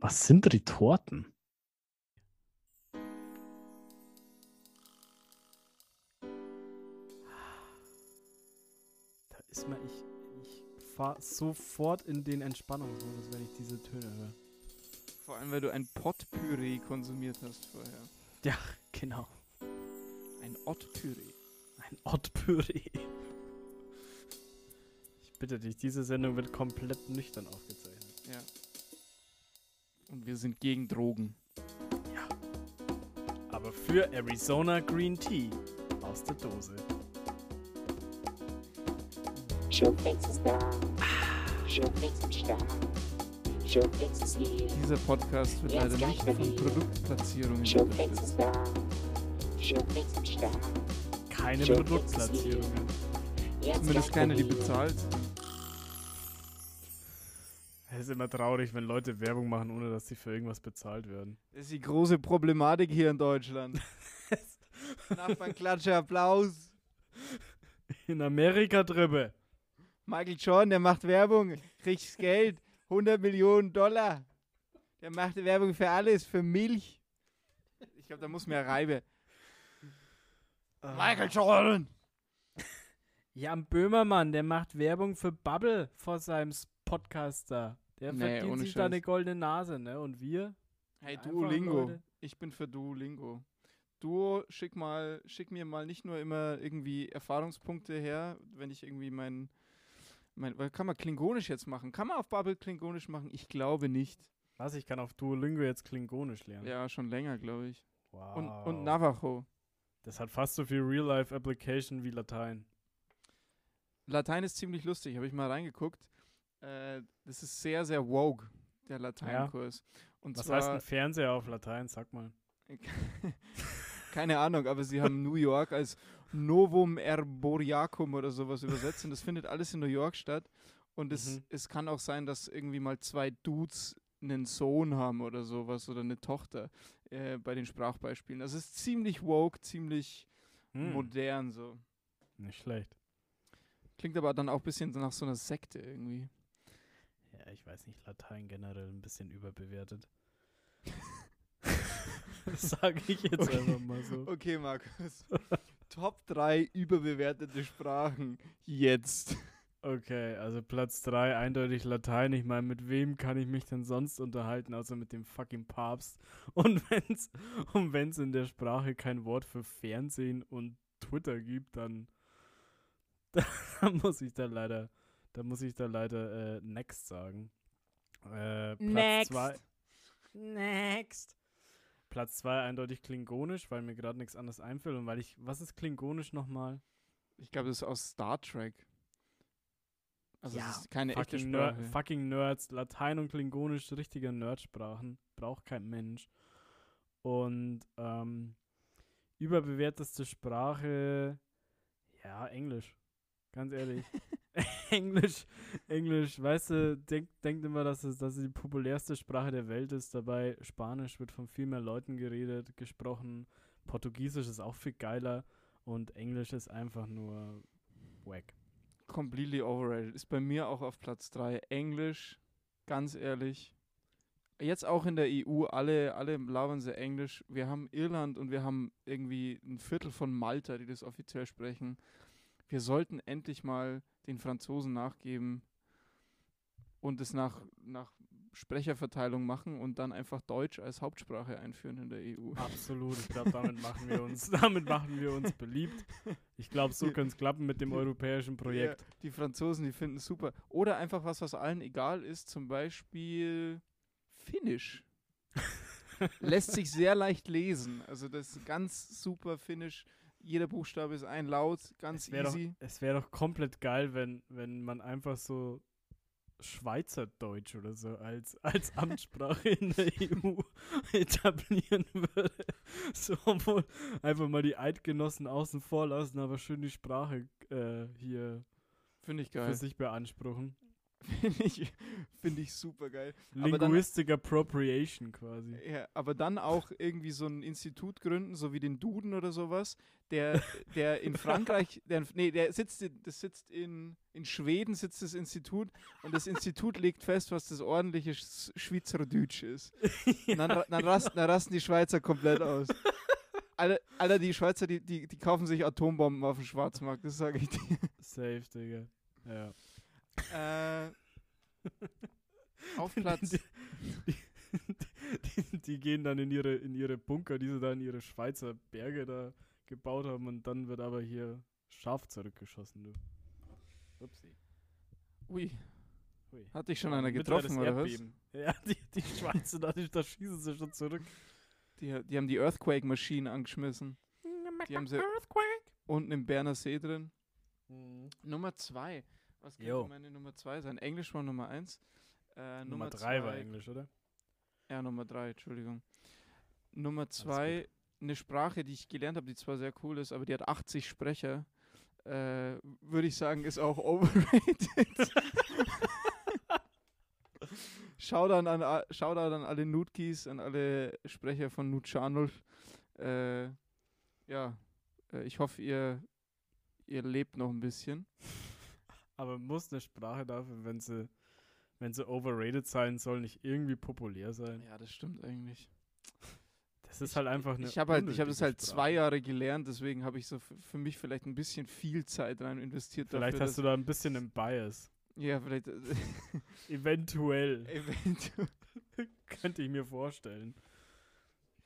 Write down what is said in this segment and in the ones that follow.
Was sind Retorten? Da ist man, ich, ich fahre sofort in den Entspannungsmodus, wenn ich diese Töne höre. Vor allem, weil du ein Potpüree konsumiert hast vorher. Ja, genau. Ein Ottpüree. Ein Ottpüree. Ich bitte dich, diese Sendung wird komplett nüchtern aufgezeichnet. Ja. Und wir sind gegen Drogen. Aber für Arizona Green Tea aus der Dose. Dieser Podcast wird Jetzt leider nicht von. Produktplatzierungen unterstützt. Keine Produktplatzierungen. Zumindest keine, die bezahlt sind. Ist immer traurig, wenn Leute Werbung machen, ohne dass sie für irgendwas bezahlt werden. Das ist die große Problematik hier in Deutschland. Nachbarn klatsche Applaus. In Amerika drüber. Michael Jordan, der macht Werbung, kriegt Geld, 100 Millionen Dollar. Der macht Werbung für alles, für Milch. Ich glaube, da muss mehr Reibe. Michael Jordan. Jan Böhmermann, der macht Werbung für Bubble vor seinem S- Podcast da. Der Nee, verdient sich da Scheiß. eine goldene Nase, ne? Und wir? Hey, Duolingo. Leute. Ich bin für Duolingo. Duo, schick mal, schick mir mal nicht nur immer irgendwie Erfahrungspunkte her, wenn ich irgendwie mein, mein, kann man Klingonisch jetzt machen? Kann man auf Bubble Klingonisch machen? Ich glaube nicht. Was? Ich kann auf Duolingo jetzt Klingonisch lernen. Ja, schon länger, glaube ich. Wow. Und, und Navajo. Das hat fast so viel Real-Life-Application wie Latein. Latein ist ziemlich lustig, habe ich mal reingeguckt. Äh, das ist sehr, sehr woke, der Lateinkurs. Und Was zwar, heißt ein Fernseher auf Latein? Sag mal. keine Ahnung, aber sie haben New York als Novum Erboriacum oder sowas übersetzt und das findet alles in New York statt. Und es, Mhm. es kann auch sein, dass irgendwie mal zwei Dudes einen Sohn haben oder sowas oder eine Tochter äh, bei den Sprachbeispielen. Das ist ziemlich woke, ziemlich Hm, modern so. Nicht schlecht. Klingt aber dann auch ein bisschen nach so einer Sekte irgendwie. Ja, ich weiß nicht, Latein generell ein bisschen überbewertet. das sage ich jetzt Okay. einfach mal so. Okay, Markus. Top 3 überbewertete Sprachen jetzt. Okay, also Platz 3 eindeutig Latein. Ich meine, mit wem kann ich mich denn sonst unterhalten, außer mit dem fucking Papst? Und wenn's, und wenn's in der Sprache kein Wort für Fernsehen und Twitter gibt, dann, dann muss ich da leider, da muss ich da leider äh, next sagen. Äh, Platz Next. zwei- Next. Platz 2 eindeutig Klingonisch, weil mir gerade nichts anderes einfällt und weil ich, was ist Klingonisch nochmal? Ich glaube, das ist aus Star Trek. Also Ja, es ist keine echte fucking, Ner Sprache. fucking Nerds, Latein und Klingonisch, richtige Nerdsprachen, braucht kein Mensch. Und ähm, überbewerteste Sprache, ja, Englisch. Ganz ehrlich. Englisch, Englisch, weißt du, denk, denkt immer, dass es, dass es die populärste Sprache der Welt ist. Dabei Spanisch wird von viel mehr Leuten geredet, gesprochen. Portugiesisch ist auch viel geiler. Und Englisch ist einfach nur wack. Completely overrated. Ist bei mir auch auf Platz 3. Englisch, ganz ehrlich. Jetzt auch in der EU, alle, alle labern sie Englisch. Wir haben Irland und wir haben irgendwie ein Viertel von Malta, die das offiziell sprechen. Wir sollten endlich mal den Franzosen nachgeben und es nach, nach Sprecherverteilung machen und dann einfach Deutsch als Hauptsprache einführen in der EU. Absolut, ich glaube, damit machen wir uns, damit machen wir uns beliebt. Ich glaube, so könnte es klappen mit dem europäischen Projekt. Ja, die Franzosen, die finden es super. Oder einfach was, was allen egal ist, zum Beispiel Finnisch. Lässt sich sehr leicht lesen. Also das ist ganz super Finnisch. Jeder Buchstabe ist ein Laut, ganz Es wäre doch, easy. es wär doch komplett geil, wenn, wenn man einfach so Schweizerdeutsch oder so als, als Amtssprache in der EU etablieren würde. So, obwohl einfach mal die Eidgenossen außen vor lassen, aber schön die Sprache äh, hier Finde ich für geil. sich beanspruchen. Finde ich, find ich super geil. Aber dann- Linguistic Appropriation quasi. Ja, aber dann auch irgendwie so ein Institut gründen, so wie den Duden oder sowas, der, der in Frankreich, der, nee, der sitzt, in, das sitzt in, in Schweden, sitzt das Institut und das Institut legt fest, was das ordentliche Sch- Schweizerdeutsch ist. Und dann, dann, rasten, dann rasten die Schweizer komplett aus. Alle, Alter, die Schweizer, die, die, die kaufen sich Atombomben auf dem Schwarzmarkt, das sage ich dir. Safe, Digga. Ja. Äh, auf Platz. Die, die, die, die gehen dann in ihre, in ihre Bunker, die sie da in ihre Schweizer Berge da gebaut haben und dann wird aber hier scharf zurückgeschossen, du. Upsi. Ui, Hui. hat dich schon einer getroffen, oder was? Ja, die, die Schweizer, da, da schießen sie schon zurück. Die, die haben die Earthquake-Maschine angeschmissen. Die haben sie unten im Berner See drin. Nummer zwei. Was könnte Jo. meine Nummer zwei sein? Englisch war Nummer eins. Äh, Nummer 3 war Englisch, oder? Ja, Nummer drei, Entschuldigung. Nummer zwei, eine Sprache, die ich gelernt habe, die zwar sehr cool ist, aber die hat 80 Sprecher. Äh, Würde ich sagen, ist auch overrated. Shoutout an, Shoutout an alle Nutkis, an alle Sprecher von Nut Chanul. Äh, ja, äh, ich hoffe, ihr, ihr lebt noch ein bisschen. Aber muss eine Sprache dafür, wenn sie, wenn sie overrated sein soll, nicht irgendwie populär sein? Ja, das stimmt eigentlich. Das ist Ich- halt einfach eine. Ich habe halt, ich habe das halt Sprache. zwei Jahre gelernt, deswegen habe ich so für mich vielleicht ein bisschen viel Zeit rein investiert. Vielleicht dafür, hast du da ein bisschen einen Bias. Ja, vielleicht. äh, Eventuell. eventuell. Könnte ich mir vorstellen.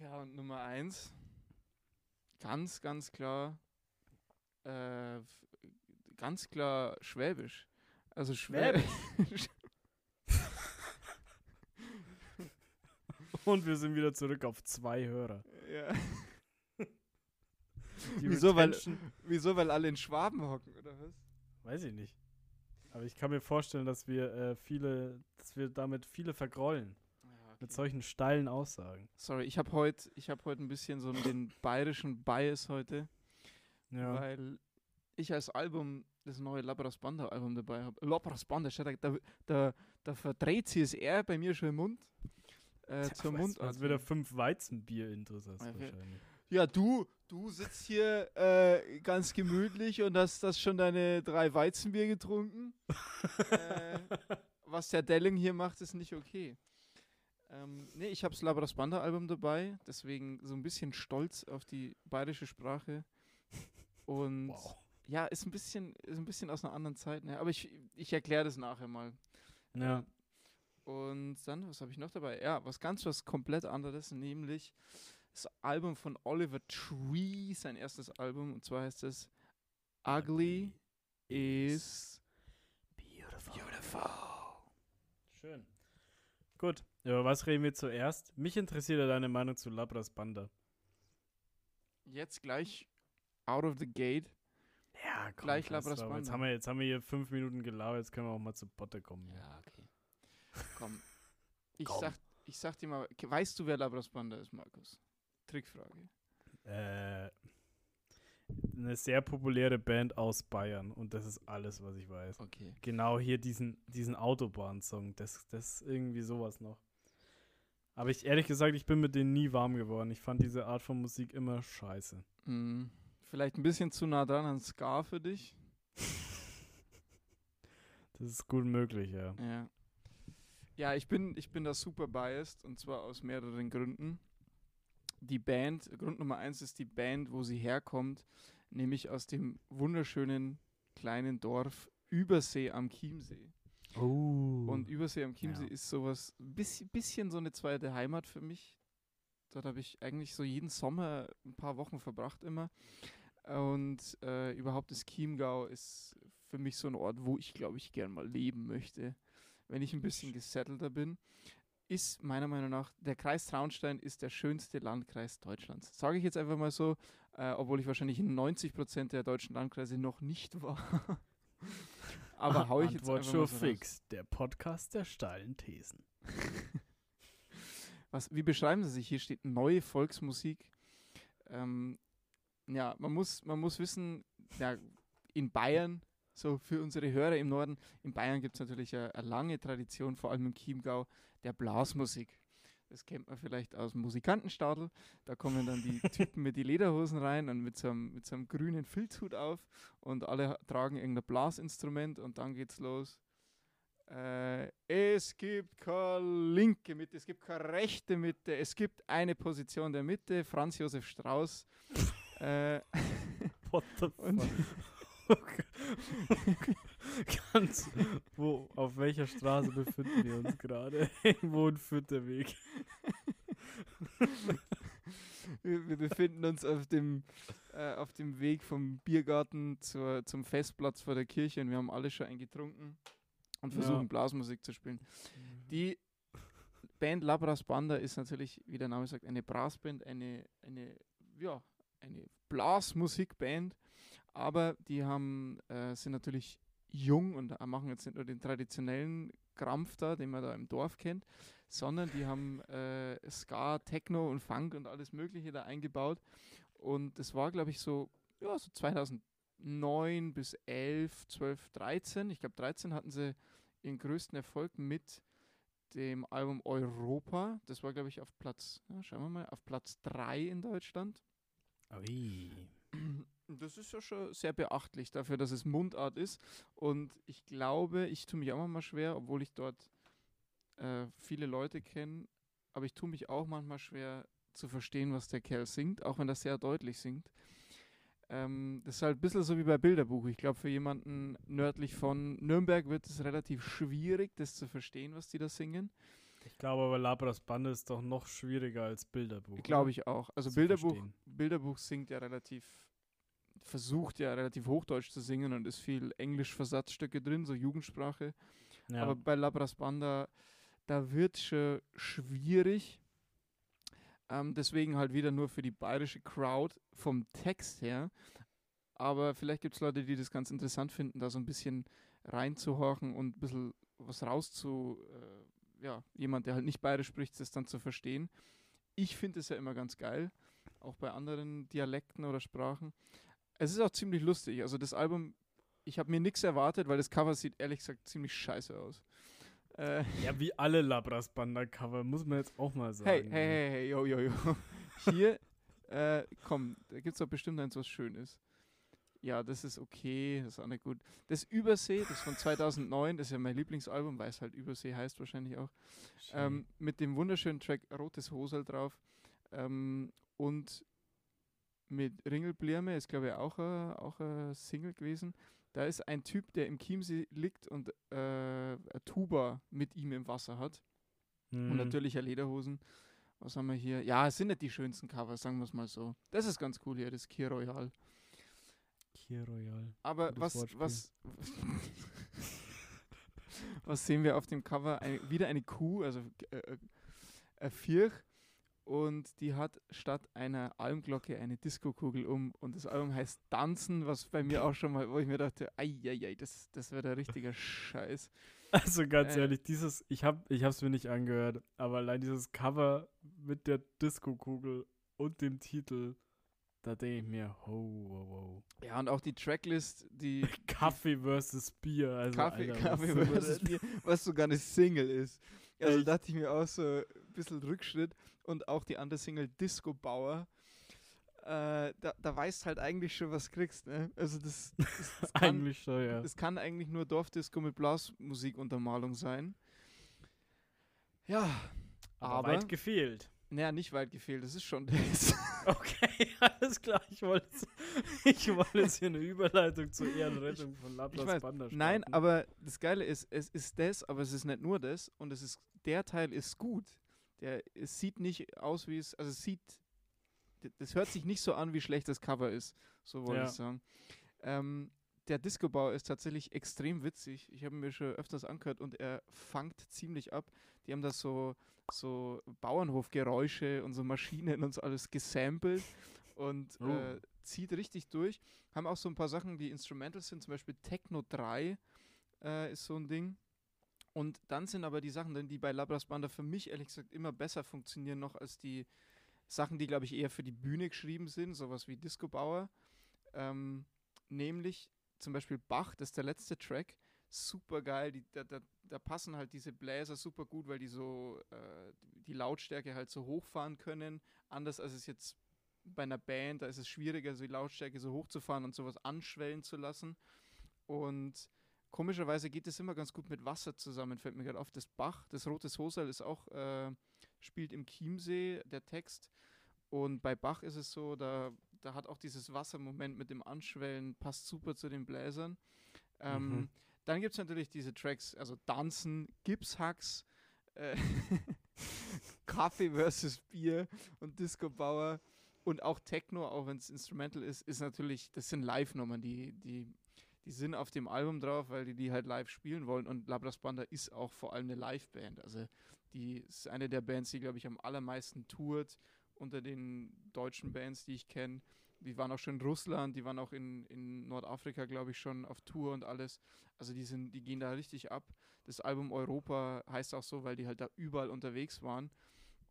Ja, und Nummer eins. Ganz, ganz klar. Äh, ganz klar Schwäbisch. Also Schwäbisch. Und wir sind wieder zurück auf zwei Hörer. ja. Wieso? Weil- Wieso? Weil alle in Schwaben hocken, oder was? Weiß ich nicht. Aber ich kann mir vorstellen, dass wir äh, viele, dass wir damit viele vergrollen. Mit solchen steilen Aussagen. Sorry, ich habe heute ich hab heut ein bisschen so den bayerischen Bias heute. Ja. weil ich als Album das neue Labras Banda Album dabei habe. Labras Banda, da, da, da, verdreht sie das R bei mir schon im Mund. Äh, zur was, Mund. was wieder fünf Weizenbier-Intros hast Ja, wir- wahrscheinlich. Ja, du, du sitzt hier äh, ganz gemütlich und hast das schon deine drei Weizenbier getrunken. äh, was der Delling hier macht, ist nicht okay. Ähm, nee, ich habe das Labras Banda Album dabei, deswegen so ein bisschen stolz auf die bayerische Sprache. Und Wow. Ja, ist ein bisschen, ist ein bisschen aus einer anderen Zeit, ne? Aber ich, ich erkläre das nachher mal. Ja. Und dann, was habe ich noch dabei? Ja, was ganz was komplett anderes, nämlich das Album von Oliver Tree, sein erstes Album, und zwar heißt es Ugly is Beautiful. Schön. Gut. Über was reden wir zuerst? Mich interessiert ja deine Meinung zu Labras Banda. Jetzt gleich out of the gate. Ja, komm, Gleich Labras drauf. Jetzt Banda. haben, wir, jetzt haben wir hier fünf Minuten gelabert, jetzt können wir auch mal zu Botte kommen. hier. okay. Komm. Ich Komm. sag, ich sag dir mal, weißt du, wer Labras Banda ist, Markus? Trickfrage. Äh, eine sehr populäre Band aus Bayern und das ist alles, was ich weiß. Okay. Genau hier diesen, diesen Autobahn-Song, das, das ist irgendwie sowas noch. Aber ich ehrlich gesagt, ich bin mit denen nie warm geworden. Ich fand diese Art von Musik immer scheiße. Mm, vielleicht ein bisschen zu nah dran an Ska für dich. Das ist gut möglich, ja. Ja. Ja, ich bin, ich bin da super biased und zwar aus mehreren Gründen. Die Band, Grund Nummer eins ist die Band, wo sie herkommt, nämlich aus dem wunderschönen kleinen Dorf Übersee am Chiemsee. Oh. Und Übersee am Chiemsee Ja. ist sowas, ein bisschen, bisschen so eine zweite Heimat für mich. Dort habe ich eigentlich so jeden Sommer ein paar Wochen verbracht immer. Und äh, überhaupt das Chiemgau ist für mich so ein Ort, wo ich, glaube ich, gern mal leben möchte, wenn ich ein bisschen gesettelter bin. Ist meiner Meinung nach, der Kreis Traunstein ist der schönste Landkreis Deutschlands. Sage ich jetzt einfach mal so, äh, obwohl ich wahrscheinlich in 90 Prozent der deutschen Landkreise noch nicht war. Aber hau ich jetzt Antwort einfach schon mal so raus. fix. Der Podcast der steilen Thesen. Was, wie beschreiben Sie sich? Hier steht neue Volksmusik. Ähm, ja, man muss, man muss wissen, ja, in Bayern so für unsere Hörer im Norden. In Bayern gibt es natürlich eine, eine lange Tradition, vor allem im Chiemgau, der Blasmusik. Das kennt man vielleicht aus dem Musikantenstadel. Da kommen dann die Typen mit die Lederhosen rein und mit so, einem, mit so einem grünen Filzhut auf und alle tragen irgendein Blasinstrument und dann geht's los. Äh, es gibt keine linke Mitte, es gibt keine rechte Mitte, es gibt eine Position der Mitte, Franz Josef Strauß. Äh, What the fuck? Ganz, wo, auf welcher Straße befinden wir uns gerade? Irgendwo in Fütterweg. wir, wir befinden uns auf dem, äh, auf dem Weg vom Biergarten zur, zum Festplatz vor der Kirche und wir haben alle schon eingetrunken und Ja. versuchen Blasmusik zu spielen. Die Band Labras Banda ist natürlich, wie der Name sagt, eine Brassband, eine, eine, ja, eine Blasmusikband, aber die haben, äh, sind natürlich jung und äh, machen jetzt nicht nur den traditionellen Krampf da, den man da im Dorf kennt, sondern die haben äh, Ska, Techno und Funk und alles Mögliche da eingebaut. Und das war, glaube ich, so, ja, so 2009 bis 11, 12, 13. Ich glaube, 13 hatten sie ihren größten Erfolg mit dem Album Europa. Das war, glaube ich, auf Platz, ja, schauen wir mal, auf Platz 3 in Deutschland. Ui. Das ist ja schon sehr beachtlich dafür, dass es Mundart ist. Und ich glaube, ich tue mich auch manchmal schwer, obwohl ich dort äh, viele Leute kenne, aber ich tue mich auch manchmal schwer zu verstehen, was der Kerl singt, auch wenn er sehr deutlich singt. Ähm, das ist halt ein bisschen so wie bei Bilderbuch. Ich glaube, für jemanden nördlich von Nürnberg wird es relativ schwierig, das zu verstehen, was die da singen. Ich glaube aber Labras Bande ist doch noch schwieriger als Bilderbuch. Glaube ich auch. Also Bilderbuch, verstehen. Bilderbuch singt ja relativ, versucht ja relativ Hochdeutsch zu singen und ist viel Englisch-Versatzstücke drin, so Jugendsprache. Ja. Aber bei Labras Banda, da wird schon schwierig. Ähm, deswegen halt wieder nur für die bayerische Crowd vom Text her. Aber vielleicht gibt es Leute, die das ganz interessant finden, da so ein bisschen reinzuhorchen und ein bisschen was rauszu, äh, ja, jemand, der halt nicht bayerisch spricht, das dann zu verstehen. Ich finde es ja immer ganz geil, auch bei anderen Dialekten oder Sprachen. Es ist auch ziemlich lustig. Also das Album, ich habe mir nichts erwartet, weil das Cover sieht ehrlich gesagt ziemlich scheiße aus. Äh, ja, wie alle Labras Banda Cover, muss man jetzt auch mal sagen. hey, hey, hey, hey, yo, yo, yo. Hier, äh, komm, da gibt es doch bestimmt eins, was schön ist. Ja, das ist okay, das ist auch nicht gut. Das Übersee, das ist von 2009, das ist ja mein Lieblingsalbum, weil es halt Übersee heißt wahrscheinlich auch. Ähm, mit dem wunderschönen Track Rotes Hosel drauf. Ähm, und mit Ringelblirme ist, glaube ich, auch ein, auch Single gewesen. Da ist ein Typ, der im Chiemsee liegt und äh, eine Tuba mit ihm im Wasser hat. Und Hm. natürlich ja Lederhosen. Was haben wir hier? Ja, es sind nicht die schönsten Covers, sagen wir es mal so. Das ist ganz cool hier, das Kier Royal. Kier Royal. Aber Gutes was, Wortspiel. was, was sehen wir auf dem Cover? Ein, wieder eine Kuh, also äh, äh, ein Vierch. Und die hat statt einer Almglocke eine Diskokugel um. Und das Album heißt Tanzen, was bei mir auch schon mal, wo ich mir dachte, ei, das, das wäre der richtige Scheiß. Also ganz Äh. ehrlich, dieses, ich hab, ich hab's mir nicht angehört, aber allein dieses Cover mit der Disco-Kugel und dem Titel, da denke ich mir, ho, ho, ho. Ja, und auch die Tracklist, die Kaffee versus Bier. Also, Kaffee, Alter, Kaffee versus? Bier, was sogar eine Single ist. Also Echt? dachte ich mir auch so ein bisschen Rückschritt. Und auch die andere Single Disco Bauer. Äh, da, da weißt halt eigentlich schon, was kriegst. Ne? Also das, das, das, kann, Eigentlich schon, ja. das kann eigentlich nur Dorfdisco mit Blasmusikuntermalung sein. Ja, Aber, aber, weit gefehlt. Naja, nicht weit gefehlt, das ist schon das. Okay, alles klar. Ich wollte jetzt, ich wollte jetzt hier eine Überleitung zur Ehrenrettung von Ich Labras weiß, Banda starten. Nein, aber das Geile ist, es ist das, aber es ist nicht nur das. Und es ist, der Teil ist gut. Der, es sieht nicht aus wie es, also es sieht, das hört sich nicht so an, wie schlecht das Cover ist. So wollte Ja. ich sagen. Ähm, der Disco-Bau ist tatsächlich extrem witzig. Ich habe mir schon öfters angehört und er fangt ziemlich ab. Die haben da so, so Bauernhofgeräusche und so Maschinen und so alles gesampelt und Oh. äh, zieht richtig durch. Haben auch so ein paar Sachen, die Instrumental sind, zum Beispiel Techno 3 äh, ist so ein Ding. Und dann sind aber die Sachen, die bei Labras Banda für mich ehrlich gesagt immer besser funktionieren noch als die Sachen, die glaube ich eher für die Bühne geschrieben sind, sowas wie Disco Bauer. Ähm, nämlich zum Beispiel Bach, das ist der letzte Track, super geil. Die, da, da, da passen halt diese Bläser super gut, weil die so äh, die Lautstärke halt so hochfahren können. Anders als es jetzt bei einer Band, da ist es schwieriger, so die Lautstärke so hochzufahren und sowas anschwellen zu lassen. Und komischerweise geht es immer ganz gut mit Wasser zusammen, fällt mir gerade auf. Das Bach, das Rotes Hosal ist auch, äh, spielt im Chiemsee, der Text. Und bei Bach ist es so, da, da hat auch dieses Wassermoment mit dem Anschwellen, passt super zu den Bläsern. Ähm, Mhm. Dann gibt es natürlich diese Tracks, also Tanzen, Gipshacks, äh, Kaffee versus Bier und Disco Bauer und auch Techno, auch wenn es Instrumental ist, ist natürlich, das sind Live-Nummern, die, die, die sind auf dem Album drauf, weil die die halt live spielen wollen und Labras Banda ist auch vor allem eine Live-Band. Also die ist eine der Bands, die, glaube ich, am allermeisten tourt unter den deutschen Bands, die ich kenne. Die waren auch schon in Russland, die waren auch in, in Nordafrika, glaube ich, schon auf Tour und alles. Also die sind, die gehen da richtig ab. Das Album Europa heißt auch so, weil die halt da überall unterwegs waren.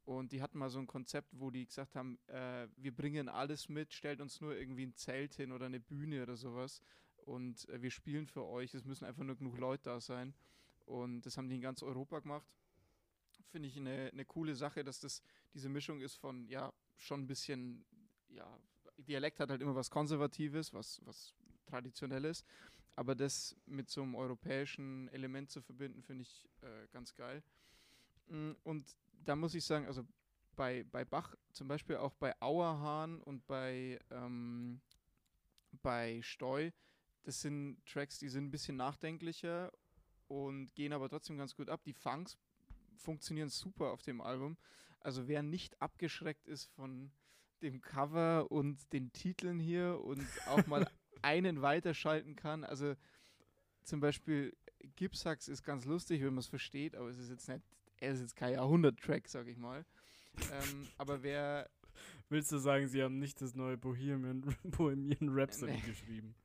Und die hatten mal so ein Konzept, wo die gesagt haben, äh, wir bringen alles mit, stellt uns nur irgendwie ein Zelt hin oder eine Bühne oder sowas. Und äh, wir spielen für euch. Es müssen einfach nur genug Leute da sein. Und das haben die in ganz Europa gemacht. Finde ich eine, eine coole Sache, dass das diese Mischung ist von, ja, schon ein bisschen, ja, Dialekt hat halt immer was Konservatives, was, was Traditionelles. Aber das mit so einem europäischen Element zu verbinden, finde ich äh, ganz geil. Mm, Und da muss ich sagen, also bei, bei Bach, zum Beispiel auch bei Auerhahn und bei, ähm, bei Steu, das sind Tracks, die sind ein bisschen nachdenklicher und gehen aber trotzdem ganz gut ab. Die Funks funktionieren super auf dem Album. Also wer nicht abgeschreckt ist von dem Cover und den Titeln hier und auch mal einen weiterschalten kann, also zum Beispiel Gipsax ist ganz lustig, wenn man es versteht, aber es ist jetzt nicht, er ist jetzt kein Jahrhundert-Track, sag ich mal. ähm, aber wer Willst du sagen, sie haben nicht das neue Bohemian, Bohemian Rhapsody Nee. geschrieben?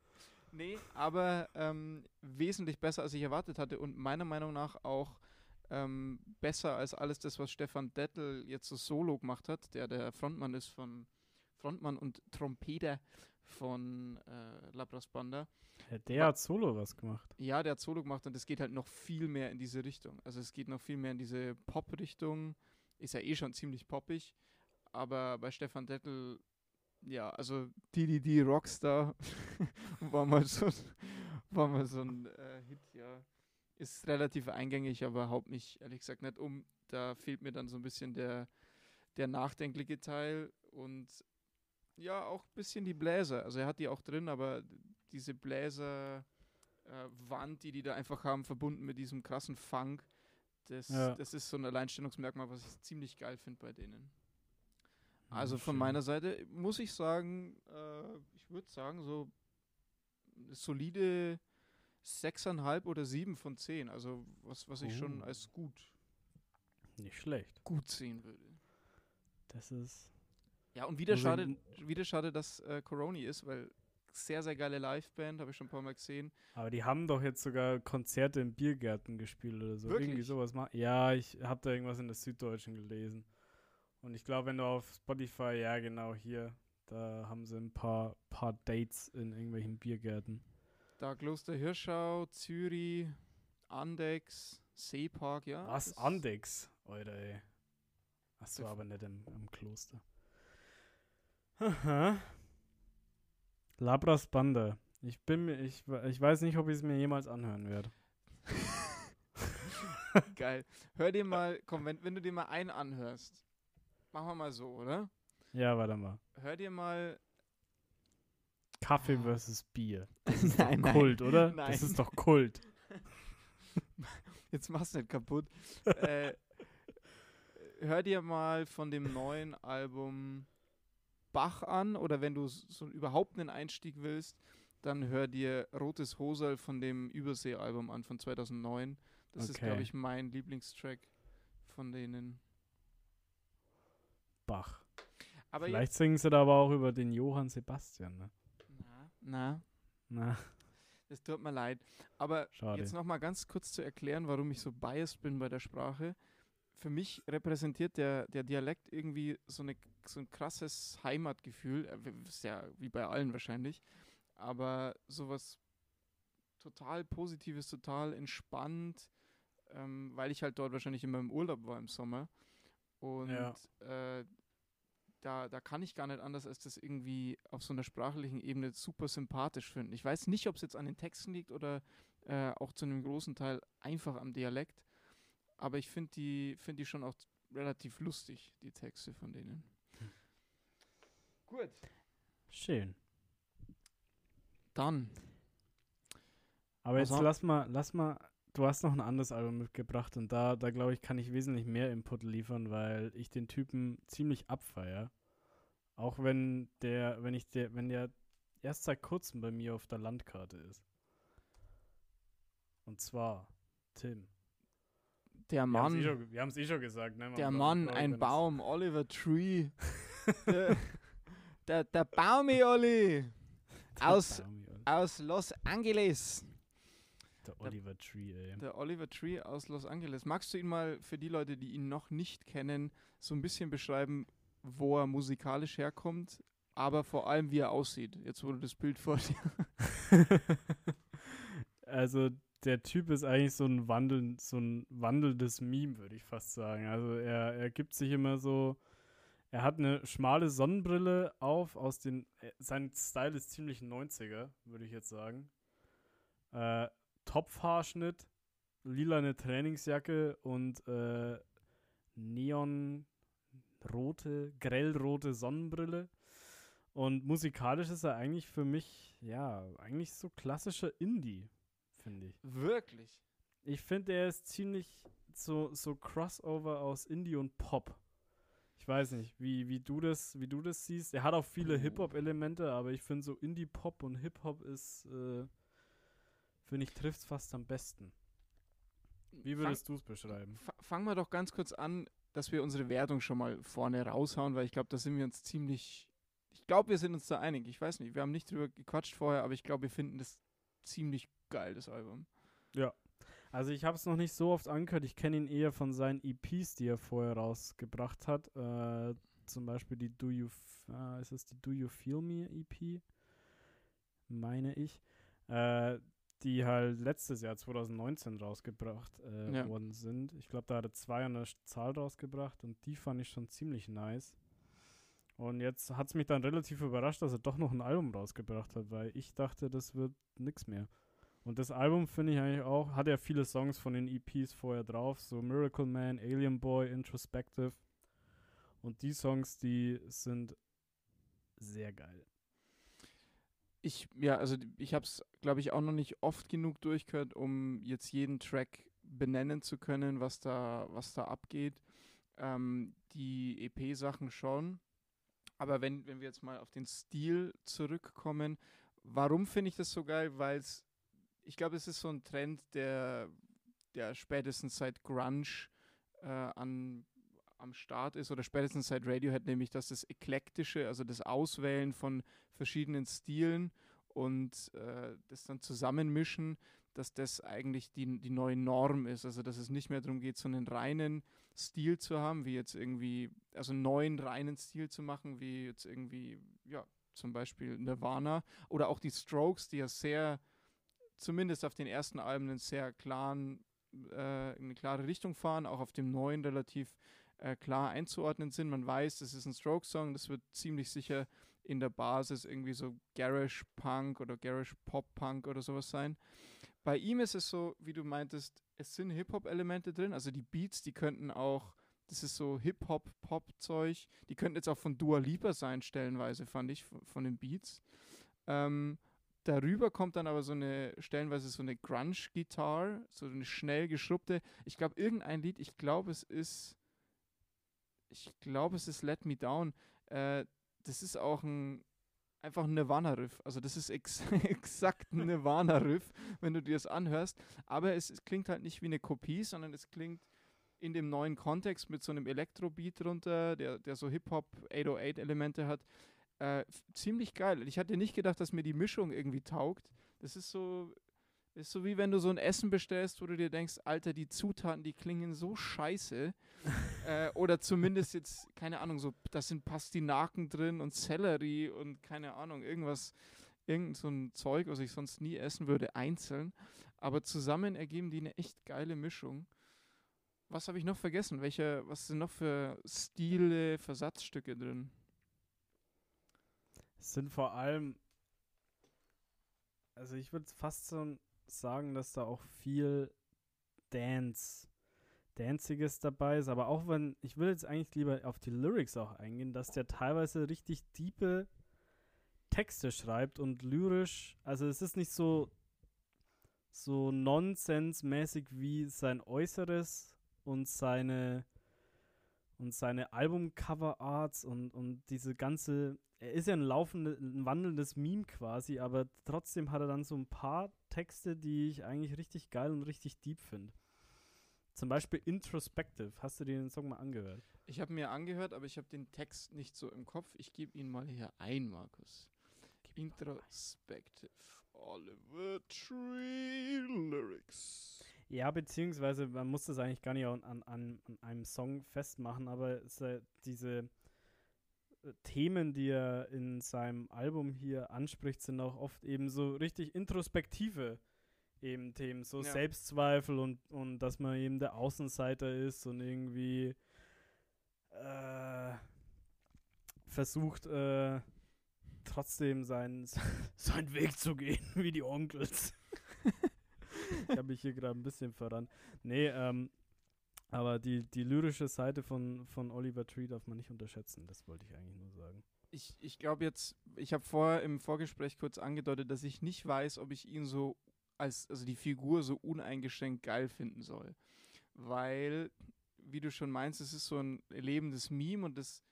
Nee, aber ähm, wesentlich besser, als ich erwartet hatte und meiner Meinung nach auch ähm, besser als alles das, was Stefan Dettel jetzt so solo gemacht hat, der der Frontmann ist von Frontmann und Trompeter von äh, Labras Banda. Ja, der hat solo was gemacht. Ja, der hat Solo gemacht und es geht halt noch viel mehr in diese Richtung. Also es geht noch viel mehr in diese Pop-Richtung. Ist ja eh schon ziemlich poppig. Aber bei Stefan Dettel, ja, also DDD Rockstar war mal so, war mal so ein äh, Hit, ja. Ist relativ eingängig, aber haut mich ehrlich gesagt nicht um. Da fehlt mir dann so ein bisschen der, der nachdenkliche Teil und ja, auch ein bisschen die Bläser. Also er hat die auch drin, aber diese Bläser äh, die die da einfach haben, verbunden mit diesem krassen Funk, das, Ja. das ist so ein Alleinstellungsmerkmal, was ich ziemlich geil finde bei denen. Also Hm, von meiner Seite muss ich sagen, äh, ich würde sagen, so solide 6,5 oder 7 von 10. Also was, was ich schon Oh. als gut, Nicht schlecht. gut sehen würde. Das ist. Ja, und wieder ich- schade, wieder schade, dass äh, Coroni ist, weil sehr, sehr geile Liveband, habe ich schon ein paar Mal gesehen. Aber die haben doch jetzt sogar Konzerte in Biergärten gespielt oder so. Irgendwie Wirklich? sowas machen. Ja, ich habe da irgendwas in der Süddeutschen gelesen. Und ich glaube, wenn du auf Spotify, ja genau hier, da haben sie ein paar, paar Dates in irgendwelchen Biergärten. Da Kloster Hirschau, Zürich, Andex, Seepark, ja. Was? Andex? Alter, ey. Achso, aber nicht im, im Kloster. Haha. Labras Banda. Ich bin mir, ich, ich weiß nicht, ob ich es mir jemals anhören werde. Geil. Hör dir mal, komm, wenn, wenn du dir mal einen anhörst, machen wir mal so, oder? Ja, warte mal. Hör dir mal. Kaffee Ah. versus Bier. Das ist Nein, doch nein. Kult, oder? Nein. Das ist doch Kult. Jetzt mach's nicht kaputt. äh, hör dir mal von dem neuen Album Bach an oder wenn du so überhaupt einen Einstieg willst, dann hör dir Rotes Hosel von dem Übersee-Album an von 2009. Das ist, glaube Okay. ich, mein Lieblingstrack von denen. Bach. Aber Vielleicht singen sie da aber auch über den Johann Sebastian, ne? Na, na, es tut mir leid. Aber schade. Jetzt noch mal ganz kurz zu erklären, warum ich so biased bin bei der Sprache. Für mich repräsentiert der, der Dialekt irgendwie so, eine, so ein krasses Heimatgefühl. Äh, Ist ja wie bei allen wahrscheinlich. Aber sowas total positiv ist, total entspannt, ähm, weil ich halt dort wahrscheinlich immer im Urlaub war im Sommer. Und Ja. äh, da, da kann ich gar nicht anders, als das irgendwie auf so einer sprachlichen Ebene super sympathisch finden. Ich weiß nicht, ob es jetzt an den Texten liegt oder äh, auch zu einem großen Teil einfach am Dialekt, aber ich finde die, find die schon auch relativ lustig, die Texte von denen. Gut. Schön. Dann, Aber jetzt Also- lass mal, lass mal, du hast noch ein anderes Album mitgebracht und da, da glaube ich, kann ich wesentlich mehr Input liefern, weil ich den Typen ziemlich abfeier. Auch wenn der, wenn ich der, wenn der erst seit kurzem bei mir auf der Landkarte ist. Und zwar Tim. der Mann, eh wir haben es eh schon gesagt, ne? Man der Mann, ein Baum, Oliver Tree. der, der, der Baumi Olli aus- Der Baumi, aus Los Angeles. Der Oliver Tree, ey. Der Oliver Tree aus Los Angeles. Magst du ihn mal für die Leute, die ihn noch nicht kennen, so ein bisschen beschreiben, wo er musikalisch herkommt, aber vor allem, wie er aussieht? Jetzt wurde das Bild vor dir. also der Typ ist eigentlich so ein Wandel, so ein wandelndes Meme, würde ich fast sagen. Also er, er gibt sich immer so, er hat eine schmale Sonnenbrille auf, aus den, äh, sein Style ist ziemlich 90er, würde ich jetzt sagen. Äh, Topfhaarschnitt, lilane Trainingsjacke und äh, neonrote, grellrote Sonnenbrille. Und musikalisch ist er eigentlich für mich, ja, eigentlich so klassischer Indie, finde ich. Wirklich? Ich finde, er ist ziemlich so, so Crossover aus Indie und Pop. Ich weiß nicht, wie, wie, du das, wie du das siehst. Er hat auch viele. Hip-Hop-Elemente, aber ich finde so Indie-Pop und Hip-Hop ist, äh, finde ich, trifft fast am besten. Wie würdest du es beschreiben? Fa- Fangen wir doch ganz kurz an, dass wir unsere Wertung schon mal vorne raushauen, weil ich glaube, da sind wir uns ziemlich. Ich glaube, wir sind uns da einig. Ich weiß nicht, wir haben nicht drüber gequatscht vorher, aber ich glaube, wir finden das ziemlich geil, das Album. Also ich habe es noch nicht so oft angehört. Ich kenne ihn eher von seinen EPs, die er vorher rausgebracht hat. Äh, zum Beispiel die Do You, äh, ist es die Do You Feel Me EP? Meine ich. Äh, die halt letztes Jahr 2019 rausgebracht äh, Ja. worden sind. Ich glaube, da hat er zwei an der Zahl rausgebracht und die fand ich schon ziemlich nice. Und jetzt hat es mich dann relativ überrascht, dass er doch noch ein Album rausgebracht hat, weil ich dachte, das wird nix mehr. Und das Album finde ich eigentlich auch, hat ja viele Songs von den EPs vorher drauf, so Miracle Man, Alien Boy, Introspective. Und die Songs, die sind sehr geil. Ich, ja, also ich habe es, glaube ich, auch noch nicht oft genug durchgehört, um jetzt jeden Track benennen zu können, was da, was da abgeht. Ähm, die EP-Sachen schon. Aber wenn, wenn wir jetzt mal auf den Stil zurückkommen, warum finde ich das so geil? Weil es, ich glaube, es ist so ein Trend, der, der spätestens seit Grunge äh, an, am Start ist oder spätestens seit Radiohead, nämlich dass das Eklektische, also das Auswählen von verschiedenen Stilen und äh, das dann zusammenmischen, dass das eigentlich die, die neue Norm ist. Also dass es nicht mehr darum geht, so einen reinen Stil zu haben, wie jetzt irgendwie, also einen neuen reinen Stil zu machen, wie jetzt irgendwie, ja, zum Beispiel Nirvana oder auch die Strokes, die ja sehr, zumindest auf den ersten Alben einen sehr klaren, äh, eine klare Richtung fahren, auch auf dem neuen relativ äh, klar einzuordnen sind. Man weiß, das ist ein Stroke-Song, das wird ziemlich sicher in der Basis irgendwie so Garage Punk oder Garage Pop Punk oder sowas sein. Bei ihm ist es so, wie du meintest, es sind Hip-Hop-Elemente drin, also die Beats, die könnten auch, das ist so Hip-Hop-Pop-Zeug, die könnten jetzt auch von Dua Lipa sein, stellenweise, fand ich, von, von den Beats. Ähm, darüber kommt dann aber so eine, stellenweise so eine Grunge-Gitarre, so eine schnell geschrubbte. Ich glaube, irgendein Lied, ich glaube, es ist, ich glaube, es ist Let Me Down. Äh, das ist auch ein, einfach ein Nirvana-Riff. Also das ist ex exakt ein Nirvana-Riff, wenn du dir das anhörst. Aber es, es klingt halt nicht wie eine Kopie, sondern es klingt in dem neuen Kontext mit so einem Elektro-Beat drunter, der, der so Hip-Hop 808-Elemente hat. Äh, ziemlich geil. Ich hatte nicht gedacht, dass mir die Mischung irgendwie taugt. Das ist so, ist so wie wenn du so ein Essen bestellst, wo du dir denkst, Alter, die Zutaten, die klingen so scheiße. äh, oder zumindest jetzt, keine Ahnung, so, da sind Pastinaken drin und Sellerie und keine Ahnung, irgendwas, irgend so ein Zeug, was ich sonst nie essen würde, einzeln. Aber zusammen ergeben die eine echt geile Mischung. Was habe ich noch vergessen? Welche, was sind noch für Stile, Versatzstücke drin? Es sind vor allem, also ich würde fast so sagen, dass da auch viel Dance, Danziges dabei ist, aber auch wenn, ich will jetzt eigentlich lieber auf die Lyrics auch eingehen, dass der teilweise richtig diepe Texte schreibt und lyrisch, also es ist nicht so so nonsensmäßig wie sein Äußeres und seine und seine Albumcover-Arts und, und diese ganze, er ist ja ein laufendes, ein wandelndes Meme quasi, aber trotzdem hat er dann so ein paar Texte, die ich eigentlich richtig geil und richtig deep finde. Zum Beispiel Introspective. Hast du dir den Song mal angehört? Ich habe mir angehört, aber ich habe den Text nicht so im Kopf. Ich gebe ihn mal hier ein, Markus. Introspective. Oliver Tree Lyrics. Ja, beziehungsweise man muss das eigentlich gar nicht an, an, an einem Song festmachen, aber es, diese Themen, die er in seinem Album hier anspricht, sind auch oft eben so richtig introspektive eben Themen, so Ja. Selbstzweifel und, und dass man eben der Außenseiter ist und irgendwie äh, versucht, äh, trotzdem seinen, seinen Weg zu gehen, wie die Onkels. ich habe mich hier gerade ein bisschen verrannt. Nee, ähm, aber die, die lyrische Seite von, von Oliver Tree darf man nicht unterschätzen, das wollte ich eigentlich nur sagen. Ich, ich glaube jetzt, ich habe vorher im Vorgespräch kurz angedeutet, dass ich nicht weiß, ob ich ihn so als, also die Figur so uneingeschränkt geil finden soll. Weil, wie du schon meinst, es ist so ein lebendes Meme und das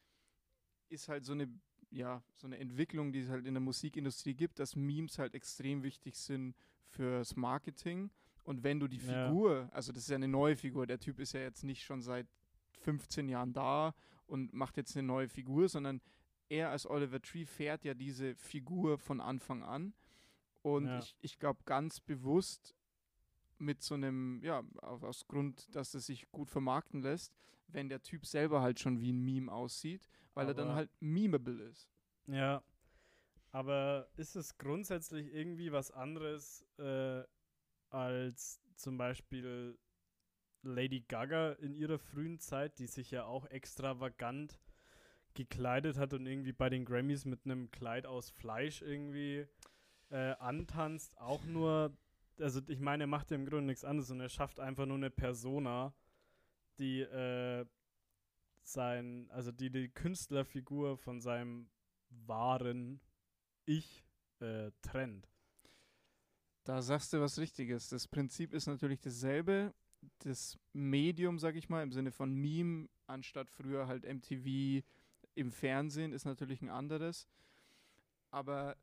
ist halt so eine, ja, so eine Entwicklung, die es halt in der Musikindustrie gibt, dass Memes halt extrem wichtig sind fürs Marketing. Und wenn du die Ja. Figur, also das ist ja eine neue Figur, der Typ ist ja jetzt nicht schon seit 15 Jahren da und macht jetzt eine neue Figur, sondern er als Oliver Tree fährt ja diese Figur von Anfang an. Und Ja. ich, ich glaube ganz bewusst mit so einem, ja, aus, Grund, dass es sich gut vermarkten lässt, wenn der Typ selber halt schon wie ein Meme aussieht, weil er dann Aber- halt memeable ist. Ja, aber ist es grundsätzlich irgendwie was anderes äh, als zum Beispiel Lady Gaga in ihrer frühen Zeit, die sich ja auch extravagant gekleidet hat und irgendwie bei den Grammys mit einem Kleid aus Fleisch irgendwie äh, antanzt, auch nur, also ich meine, er macht ja im Grunde nichts anderes und er schafft einfach nur eine Persona, die äh, sein, also die die Künstlerfigur von seinem wahren Ich äh, trennt. Da sagst du was Richtiges. Das Prinzip ist natürlich dasselbe. Das Medium, sag ich mal, im Sinne von Meme, anstatt früher halt MTV im Fernsehen, ist natürlich ein anderes. Aber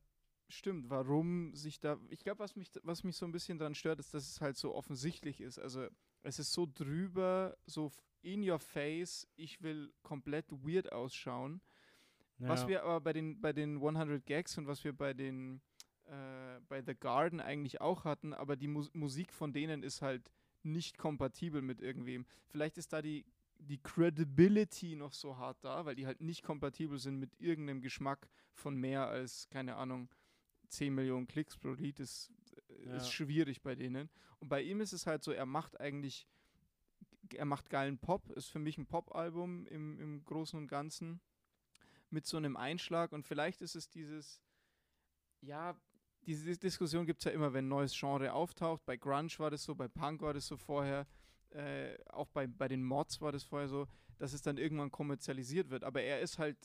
stimmt, warum sich da. Ich glaube, was mich, was mich so ein bisschen daran stört, ist, dass es halt so offensichtlich ist. Also, es ist so drüber, so in your face, ich will komplett weird ausschauen. Was Ja. wir aber bei den, bei den 100 Gags und was wir bei den äh, bei The Garden eigentlich auch hatten, aber die Mus Musik von denen ist halt nicht kompatibel mit irgendwem. Vielleicht ist da die, die Credibility noch so hart da, weil die halt nicht kompatibel sind mit irgendeinem Geschmack von mehr als, keine Ahnung, 10 Millionen Klicks pro Lied. Das äh, Ja. ist schwierig bei denen. Und bei ihm ist es halt so, er macht eigentlich, er macht geilen Pop, ist für mich ein Pop-Album im, im Großen und Ganzen mit so einem Einschlag und vielleicht ist es dieses, ja, diese Dis- Diskussion gibt es ja immer, wenn ein neues Genre auftaucht. Bei Grunge war das so, bei Punk war das so vorher, äh, auch bei, bei den Mods war das vorher so, dass es dann irgendwann kommerzialisiert wird. Aber er ist halt,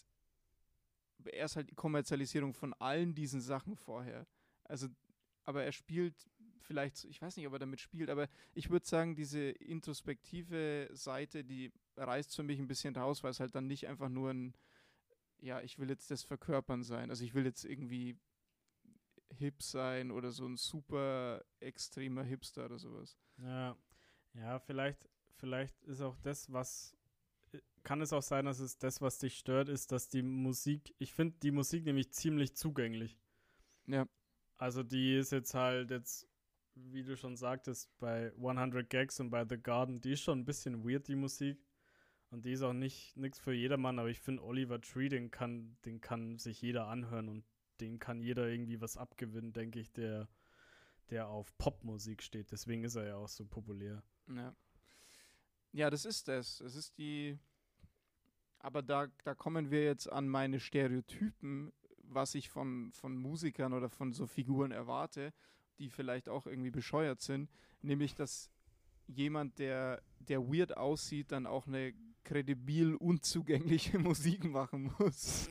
er ist halt die Kommerzialisierung von allen diesen Sachen vorher. Also, aber er spielt vielleicht, ich weiß nicht, ob er damit spielt, aber ich würde sagen, diese introspektive Seite, die reißt für mich ein bisschen raus, weil es halt dann nicht einfach nur ein ja, ich will jetzt das Verkörpern sein. Also ich will jetzt irgendwie hip sein oder so ein super extremer Hipster oder sowas. Ja, ja, vielleicht, vielleicht ist auch das, was äh, kann es auch sein, dass es das, was dich stört, ist, dass die Musik, ich finde die Musik nämlich ziemlich zugänglich. Ja. Also die ist jetzt halt jetzt, wie du schon sagtest, bei 100 Gags und bei The Garden, die ist schon ein bisschen weird, die Musik. Und die ist auch nicht nichts für jedermann, aber ich finde Oliver Tree, den kann, den kann sich jeder anhören und den kann jeder irgendwie was abgewinnen, denke ich, der, der auf Popmusik steht. Deswegen ist er ja auch so populär. Ja. Ja, das ist es. Es ist die. Aber da, da kommen wir jetzt an meine Stereotypen, was ich von, von Musikern oder von so Figuren erwarte, die vielleicht auch irgendwie bescheuert sind. Nämlich, dass jemand, der, der weird aussieht, dann auch eine kredibil unzugängliche Musik machen muss.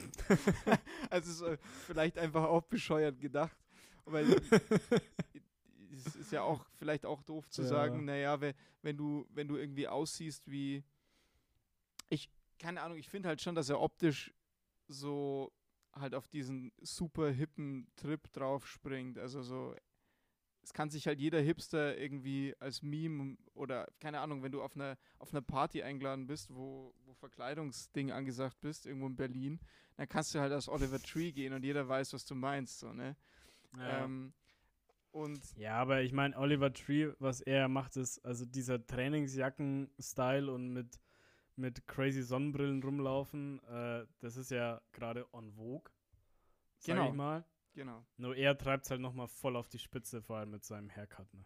also so, vielleicht einfach auch bescheuert gedacht. Weil es ist ja auch vielleicht auch doof zu Ja. sagen, naja, wenn, wenn du, wenn du irgendwie aussiehst wie ich, keine Ahnung, ich finde halt schon, dass er optisch so halt auf diesen super hippen Trip drauf springt. Also so, es kann sich halt jeder Hipster irgendwie als Meme oder keine Ahnung, wenn du auf einer auf einer Party eingeladen bist, wo, wo Verkleidungsding angesagt bist, irgendwo in Berlin, dann kannst du halt als Oliver Tree gehen und jeder weiß, was du meinst, so, ne? Ähm, und Ja, aber ich meine, Oliver Tree, was er macht, ist also dieser Trainingsjacken-Style und mit, mit crazy Sonnenbrillen rumlaufen, äh, das ist ja gerade on vogue, sag Genau. ich mal. Genau. Nur er treibt es halt nochmal voll auf die Spitze, vor allem mit seinem Haircut. Ne?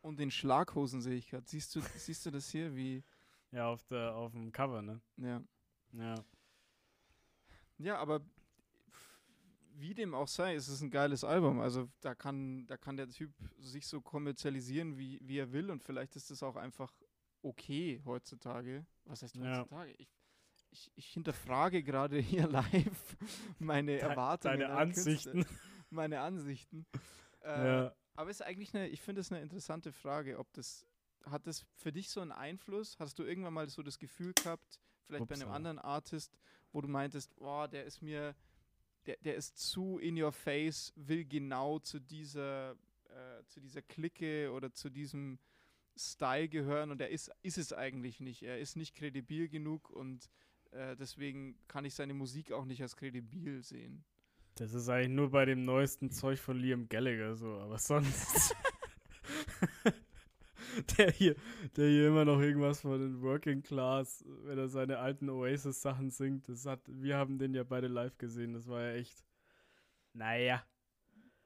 Und den Schlaghosen sehe ich gerade. Siehst du, siehst du das hier? Wie, Ja, auf, der, auf dem Cover, ne? ja. Ja. Ja, aber wie dem auch sei, es ist ein geiles Album. Also da kann, da kann der Typ sich so kommerzialisieren, wie, wie er will. Und vielleicht ist es auch einfach okay heutzutage. Was heißt Ja. heutzutage? Ich, ich, ich hinterfrage gerade hier live meine Erwartungen. Deine Ansichten. Meine Ansichten. Äh, ja. Aber es ist eigentlich eine, ich finde es eine interessante Frage, ob das, hat das für dich so einen Einfluss? Hast du irgendwann mal so das Gefühl gehabt, vielleicht bei einem Upsa. anderen Artist, wo du meintest, boah, der ist mir, der, der ist zu in your face, will genau zu dieser, äh, zu dieser Clique oder zu diesem Style gehören und er ist, ist es eigentlich nicht. Er ist nicht kredibil genug und äh, deswegen kann ich seine Musik auch nicht als kredibil sehen. Das ist eigentlich nur bei dem neuesten Zeug von Liam Gallagher so, aber sonst. der, hier, der hier immer noch irgendwas von den Working Class, wenn er seine alten Oasis-Sachen singt. Das hat, wir haben den ja beide live gesehen. Das war ja echt. Naja.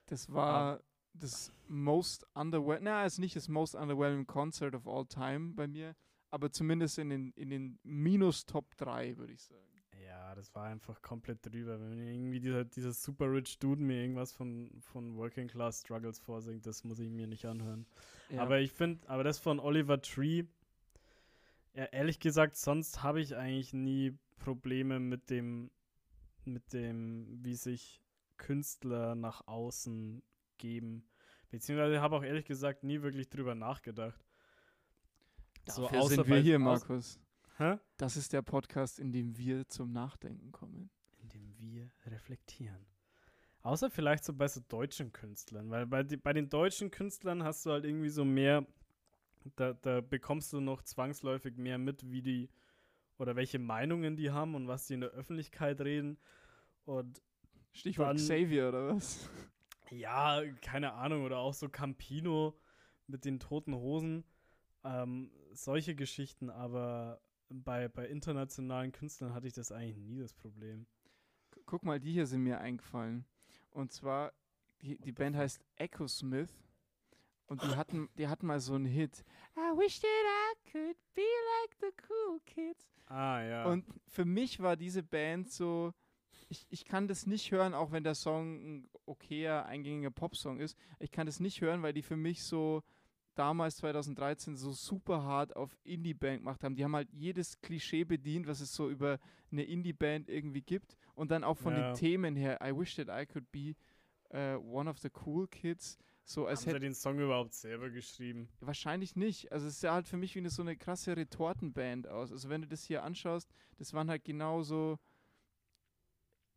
Das war das most underwhelming, na, ist nicht das most underwhelming Concert of all time bei mir, aber zumindest in den, in den minus Top 3, würde ich sagen. Ja, das war einfach komplett drüber. Wenn irgendwie dieser, dieser super rich Dude mir irgendwas von, von Working Class Struggles vorsingt, das muss ich mir nicht anhören. Ja. Aber ich finde, aber das von Oliver Tree, ja, ehrlich gesagt, sonst habe ich eigentlich nie Probleme mit dem, mit dem, wie sich Künstler nach außen geben. Beziehungsweise habe auch ehrlich gesagt nie wirklich drüber nachgedacht. Dafür außer sind wir hier, Markus. Hä? Das ist der Podcast, in dem wir zum Nachdenken kommen. Indem wir reflektieren. Außer vielleicht so bei so deutschen Künstlern, weil bei, die, bei den deutschen Künstlern hast du halt irgendwie so mehr, da, da bekommst du noch zwangsläufig mehr mit, wie die oder welche Meinungen die haben und was die in der Öffentlichkeit reden. Und Stichwort Dann- Xavier oder was? ja, keine Ahnung, oder auch so Campino mit den toten Hosen. Ähm, solche Geschichten, aber bei, bei internationalen Künstlern hatte ich das eigentlich nie das Problem. Gu- Guck mal, die hier sind mir eingefallen. Und zwar, die, die Band heißt Echo Smith. Und die hatten, die hatten mal so einen Hit. I wish that I could be like the cool kids. Ah, ja. Und für mich war diese Band so, ich, ich kann das nicht hören, auch wenn der Song ein okayer, eingängiger Popsong ist. Ich kann das nicht hören, weil die für mich so damals 2013 so super hart auf Indie-Band gemacht haben. Die haben halt jedes Klischee bedient, was es so über eine Indie-Band irgendwie gibt. Und dann auch von Ja. den Themen her, I wish that I could be äh, one of the cool kids. So als Haben sie den Song überhaupt selber geschrieben? Wahrscheinlich nicht. Also es sah halt für mich wie eine, so eine krasse Retortenband aus. Also wenn du das hier anschaust, das waren halt genauso.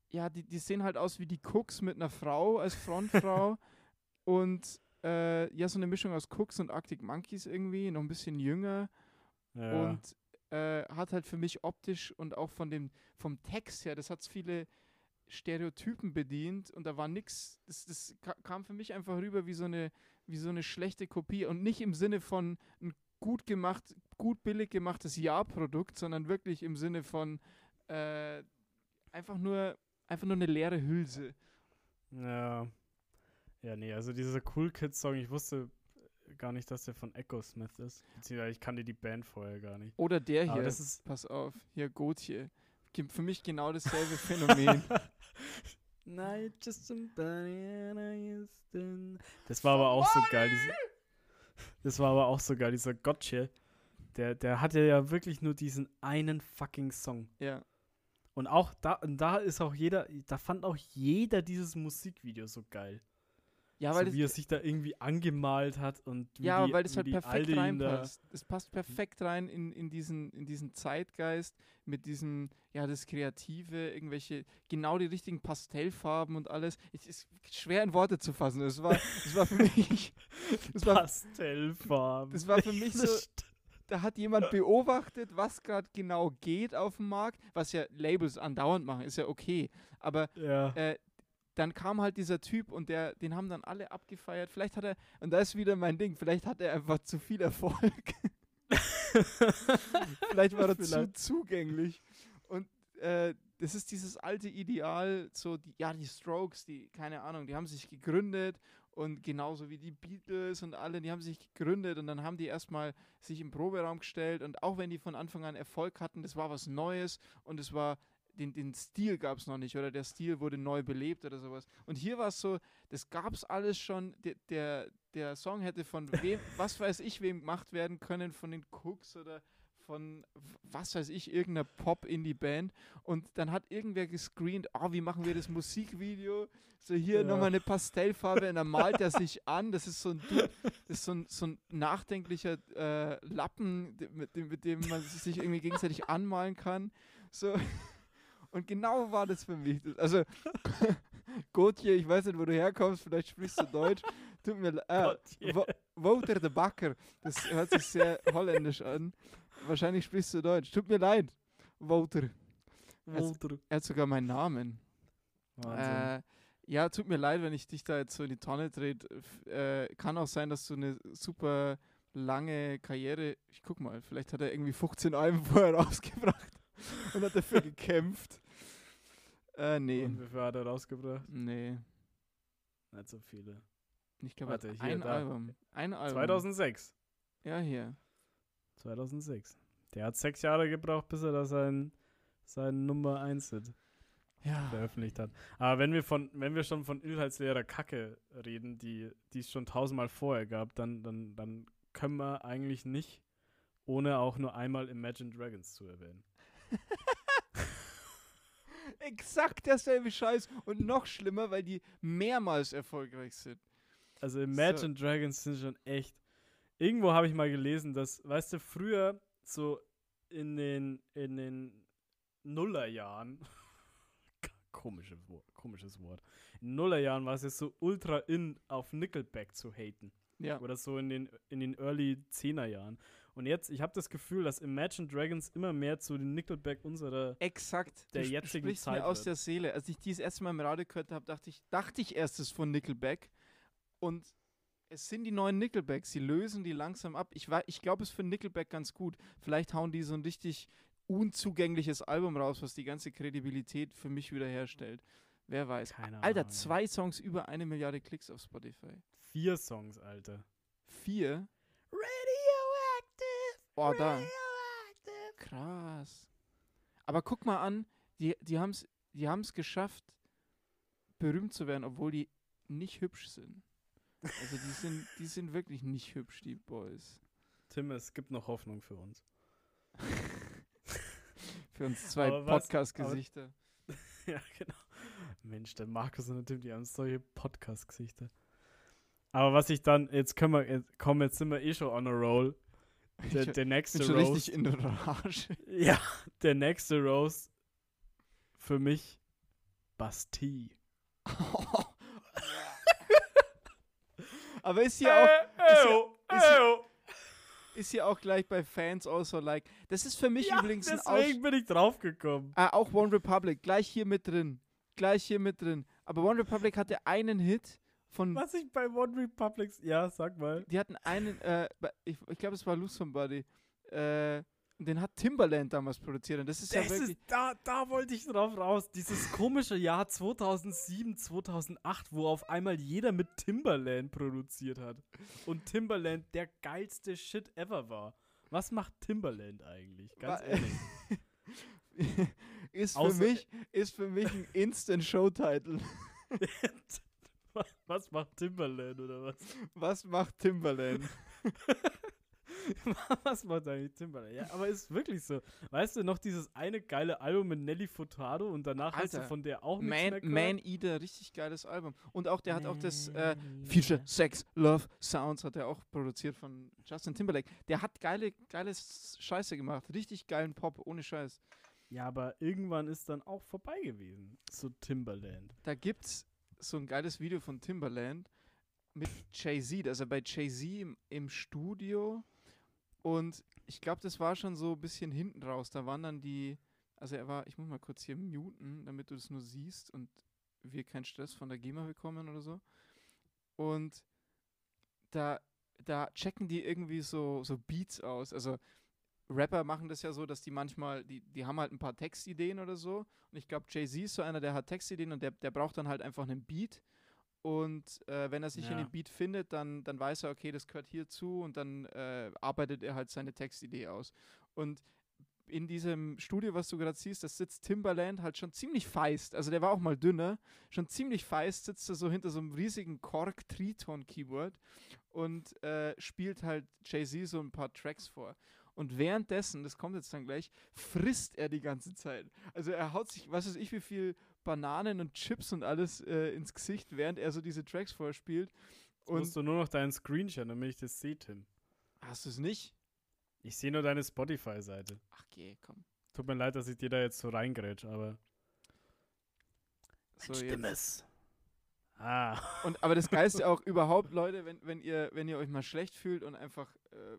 Ja, die, die sehen halt aus wie die Cooks mit einer Frau als Frontfrau. und äh, ja, so eine Mischung aus Cooks und Arctic Monkeys irgendwie, noch ein bisschen jünger. Ja. Und äh, hat halt für mich optisch und auch von dem, vom Text her, das hat viele Stereotypen bedient und da war nix, das, das ka- kam für mich einfach rüber wie so eine, wie so eine schlechte Kopie und nicht im Sinne von ein gut gemacht, gut billig gemachtes Ja-Produkt, sondern wirklich im Sinne von äh, einfach nur, einfach nur eine leere Hülse. Ja. Ja, nee, also dieser Cool Kids Song, ich wusste gar nicht, dass der von Echo Smith ist. Beziehungsweise ich kannte die Band vorher gar nicht. Oder der Aber hier. das ist. Pass auf, hier Gotje. Gibt für mich genau dasselbe Phänomen. Night just somebody and I used to- Das war aber auch so geil. Diese, das war aber auch so geil, dieser Gotche. Der, der hatte ja wirklich nur diesen einen fucking Song. ja. Und auch da, und da ist auch jeder, da fand auch jeder dieses Musikvideo so geil. Ja, so weil das, wie er sich da irgendwie angemalt hat und wie ja, die, weil das wie halt perfekt reinpasst. Es passt perfekt rein in, in, diesen, in diesen Zeitgeist mit diesem, ja, das Kreative, irgendwelche, genau die richtigen Pastellfarben und alles. Es ist schwer in Worte zu fassen. Es war, es war für mich, es war, Pastellfarben. das war für mich so, da hat jemand beobachtet, was gerade genau geht auf dem Markt, was ja Labels andauernd machen, ist ja okay. Aber Ja. äh, dann kam halt dieser Typ und der, den haben dann alle abgefeiert. Vielleicht hat er, und da ist wieder mein Ding, vielleicht hat er einfach zu viel Erfolg. vielleicht war er zu Vielleicht. zugänglich. Und äh, das ist dieses alte Ideal, so, die, ja, die Strokes, die, keine Ahnung, die haben sich gegründet und genauso wie die Beatles und alle, die haben sich gegründet und dann haben die erstmal sich im Proberaum gestellt und auch wenn die von Anfang an Erfolg hatten, das war was Neues und es war den, den Stil gab es noch nicht oder der Stil wurde neu belebt oder sowas. Und hier war es so, das gab es alles schon. Der, der, der Song hätte von wem, was weiß ich, wem gemacht werden können, von den Cooks oder von was weiß ich, irgendeiner Pop-Indie-Band. Und dann hat irgendwer gescreent, oh, wie machen wir das Musikvideo? So hier Ja. nochmal eine Pastellfarbe und dann malt er sich an. Das ist so ein, Du- das ist so ein, so ein nachdenklicher äh, Lappen, mit dem, mit dem man sich irgendwie gegenseitig anmalen kann. So. Und genau war das für mich. Also, Gotje, ich weiß nicht, wo du herkommst, vielleicht sprichst du Deutsch. Tut mir leid. Äh, Wouter de Bakker. Das hört sich sehr holländisch an. Wahrscheinlich sprichst du Deutsch. Tut mir leid, Wouter. Walter. Er hat sogar meinen Namen. Wahnsinn. Äh, ja, tut mir leid, wenn ich dich da jetzt so in die Tonne dreht. Äh, kann auch sein, dass du eine super lange Karriere. Ich guck mal, vielleicht hat er irgendwie 15 Alben vorher rausgebracht und hat dafür gekämpft. Äh, nee. Und wie viel hat er rausgebracht? Nee. Nicht so viele. Ich glaube, Warte, hier, ein da. Album. Ein Album. 2006. Ja, hier. 2006. Der hat sechs Jahre gebraucht, bis er da sein, sein Nummer 1 Hit Ja. veröffentlicht hat. Aber wenn wir von, wenn wir schon von inhaltsleerer Kacke reden, die die es schon tausendmal vorher gab, dann, dann, dann können wir eigentlich nicht, ohne auch nur einmal Imagine Dragons zu erwähnen. Exakt derselbe Scheiß und noch schlimmer, weil die mehrmals erfolgreich sind. Also Imagine Dragons sind schon echt. Irgendwo habe ich mal gelesen, dass, weißt du, früher so in den in den Nullerjahren komische, komisches Wort. In Nullerjahren war es jetzt so ultra in auf Nickelback zu haten Ja. oder so in den in den Early 10er Jahren. Und jetzt, ich habe das Gefühl, dass Imagine Dragons immer mehr zu den Nickelback unserer Exakt. der du jetzigen sprichst Zeit mir aus wird. der Seele. Als ich die das erste Mal im Radio gehört habe, dachte ich, dachte ich erst, es ist von Nickelback. Und es sind die neuen Nickelbacks. Sie lösen die langsam ab. Ich, ich glaube, es ist für Nickelback ganz gut. Vielleicht hauen die so ein richtig unzugängliches Album raus, was die ganze Kredibilität für mich wiederherstellt. Wer weiß. Keine Alter, Ahnung. zwei Songs über eine Milliarde Klicks auf Spotify. vier Songs, Alter. Vier. Radioactive. Oh, da. Krass. Aber guck mal an, die, die haben es die haben's geschafft, berühmt zu werden, obwohl die nicht hübsch sind. Also die sind, die sind wirklich nicht hübsch, die Boys. Tim, es gibt noch Hoffnung für uns. Für uns zwei Podcast-Gesichter. ja, genau. Mensch, der Markus und der Tim, die haben solche Podcast-Gesichter. Aber was ich dann, jetzt können wir, jetzt, komm, jetzt sind wir eh schon on a roll. Der, der nächste bin Roast. richtig in der Rage. ja, der nächste Roast für mich Bastille. Aber ist hier auch, ist ja- ist Ew, ist hier auch gleich bei Fans also like. Das ist für mich ja, übrigens ein Aus deswegen bin ich draufgekommen. Ah, auch One Republic, gleich hier mit drin. Gleich hier mit drin. Aber One Republic hatte einen Hit von. Was ich bei One Republics, ja, sag mal. Die hatten einen, äh, ich, ich glaube, es war Lose Somebody. Äh, den hat Timbaland damals produziert. Und das ist ja Das wirklich. ist, da, da wollte ich drauf raus. Dieses komische Jahr 2007, 2008, wo auf einmal jeder mit Timberland produziert hat. Und Timberland der geilste Shit ever war. Was macht Timberland eigentlich? Ganz Wa- ehrlich. ist, für Außer- mich, ist für mich ein Instant-Show-Title. was macht Timberland oder was? Was macht Timbaland? was macht eigentlich Timberland? Ja, aber ist wirklich so. Weißt du noch dieses eine geile Album mit Nelly Furtado und danach hast du Alter, von der auch nichts mehr Man, gehört? Man Eater, richtig geiles Album. Und auch, der hat auch das äh, Man Future. Sex, Love, Sounds hat er auch produziert von Justin Timberlake. Der hat geile, geiles Scheiße gemacht. Richtig geilen Pop, ohne Scheiß. Ja, aber irgendwann ist dann auch vorbei gewesen. So Timberland. Da gibt's so ein geiles Video von Timberland mit Jay-Z, also bei Jay-Z im, im Studio. Und ich glaube, das war schon so ein bisschen hinten raus. Da waren dann die, also er war, ich muss mal kurz hier muten, damit du das nur siehst und wir keinen Stress von der GEMA bekommen oder so. Und da, da checken die irgendwie so, so Beats aus. Also Rapper machen das ja so, dass die manchmal, die, die haben halt ein paar Textideen oder so. Und ich glaube, Jay-Z ist so einer, der hat Textideen und der, der braucht dann halt einfach einen Beat. Und äh, wenn er sich in Ja. dem Beat findet, dann, dann weiß er, okay, das gehört hierzu und dann äh, arbeitet er halt seine Textidee aus. Und in diesem Studio, was du gerade siehst, das sitzt Timbaland halt schon ziemlich feist. Also der war auch mal dünner, schon ziemlich feist, sitzt er so hinter so einem riesigen Korg-Triton-Keyboard und äh, spielt halt Jay-Z so ein paar Tracks vor. Und währenddessen, das kommt jetzt dann gleich, frisst er die ganze Zeit. Also er haut sich, was weiß ich, wie viel Bananen und Chips und alles äh, ins Gesicht, während er so diese Tracks vorspielt. Jetzt musst Und du nur noch deinen Screenshot, damit ich das sehe, Tim. hast du es nicht? Ich sehe nur deine Spotify-Seite. Ach, geh, komm. Tut mir leid, dass ich dir da jetzt so reingrätsch, aber. So, jetzt. Ah. Und aber das Geilste auch überhaupt, Leute, wenn, wenn ihr, wenn ihr euch mal schlecht fühlt und einfach äh,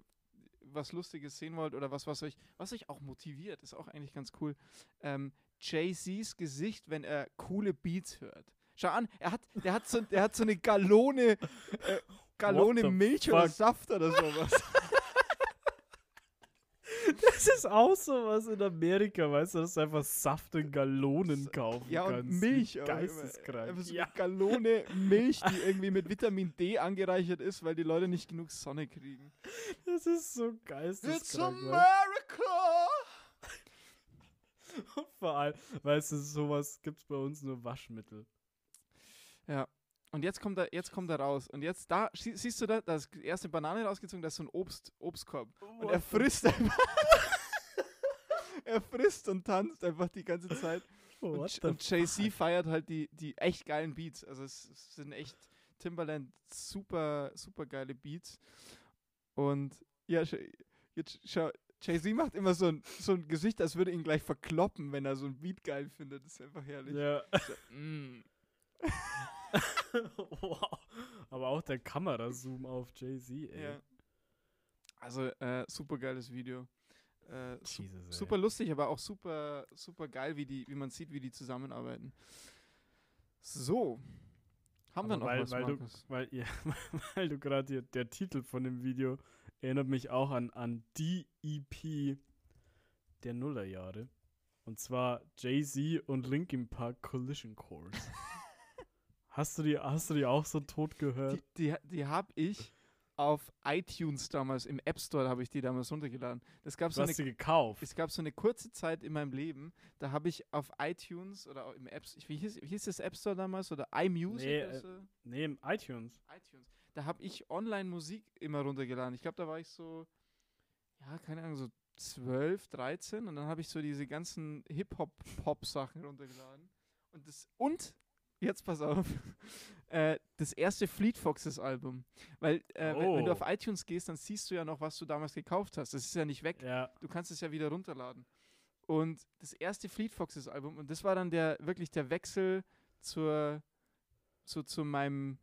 was Lustiges sehen wollt oder was, was euch, was euch auch motiviert, ist auch eigentlich ganz cool. Ähm, Jay-Z's Gesicht, wenn er coole Beats hört. Schau an, er hat, der hat so, der hat so eine Gallone, äh, Gallone Milch oder fuck? Saft oder sowas. Das ist auch sowas in Amerika, weißt du, dass du einfach Saft in Gallonen kaufen ja, und kannst. Milch. Immer. Geisteskrank. Einfach so Ja. eine Gallone Milch, die irgendwie mit Vitamin D angereichert ist, weil die Leute nicht genug Sonne kriegen. Das ist so It's geisteskrank. weißt America! Und vor allem, weißt du, sowas gibt's bei uns nur Waschmittel. Ja. Und jetzt kommt er, jetzt kommt er raus. Und jetzt da, sie, siehst du da, da ist die erste Banane rausgezogen, da ist so ein Obst, Obstkorb. Und er frisst einfach. er frisst und tanzt einfach die ganze Zeit. Oh, Und, und Jay-Z feiert halt die, die echt geilen Beats. Also es, es sind echt Timbaland super, super geile Beats. Und ja, jetzt schau, Jay-Z macht immer so ein, so ein Gesicht, als würde ihn gleich verkloppen, wenn er so ein Beat geil findet. Das ist einfach herrlich. Ja. So, mm. wow. Aber auch der Kamerazoom auf Jay-Z, ey. Ja. Also, äh, super geiles Video. Äh, su Jesus, super lustig, aber auch super, super geil, wie, die, wie man sieht, wie die zusammenarbeiten. So. Haben wir Aber noch weil, was, weil du, weil, ja, weil du gerade der Titel von dem Video erinnert mich auch an, an die EP der Nullerjahre. Und zwar Jay-Z und Linkin Park Collision Course. hast, du die, hast du die auch so tot gehört? Die, die, die habe ich auf iTunes damals, im App Store habe ich die damals runtergeladen. Das gab du so eine hast sie gekauft. es gab so eine kurze Zeit in meinem Leben, da habe ich auf iTunes oder im Apps, wie hieß, wie hieß das App Store damals oder iMusic Nee, oder äh, so? Nee, im iTunes. iTunes. Da habe ich Online-Musik immer runtergeladen. Ich glaube, da war ich so, ja, keine Ahnung, so 12, 13 und dann habe ich so diese ganzen Hip-Hop-Pop-Sachen runtergeladen. Und das, und, jetzt pass auf, äh, das erste Fleet Foxes Album. Weil, äh, wenn, wenn du Oh. auf iTunes gehst, dann siehst du ja noch, was du damals gekauft hast. Das ist ja nicht weg. Ja. Du kannst es ja wieder runterladen. Und das erste Fleet Foxes Album, und das war dann der wirklich der Wechsel zur, zu, zu meinem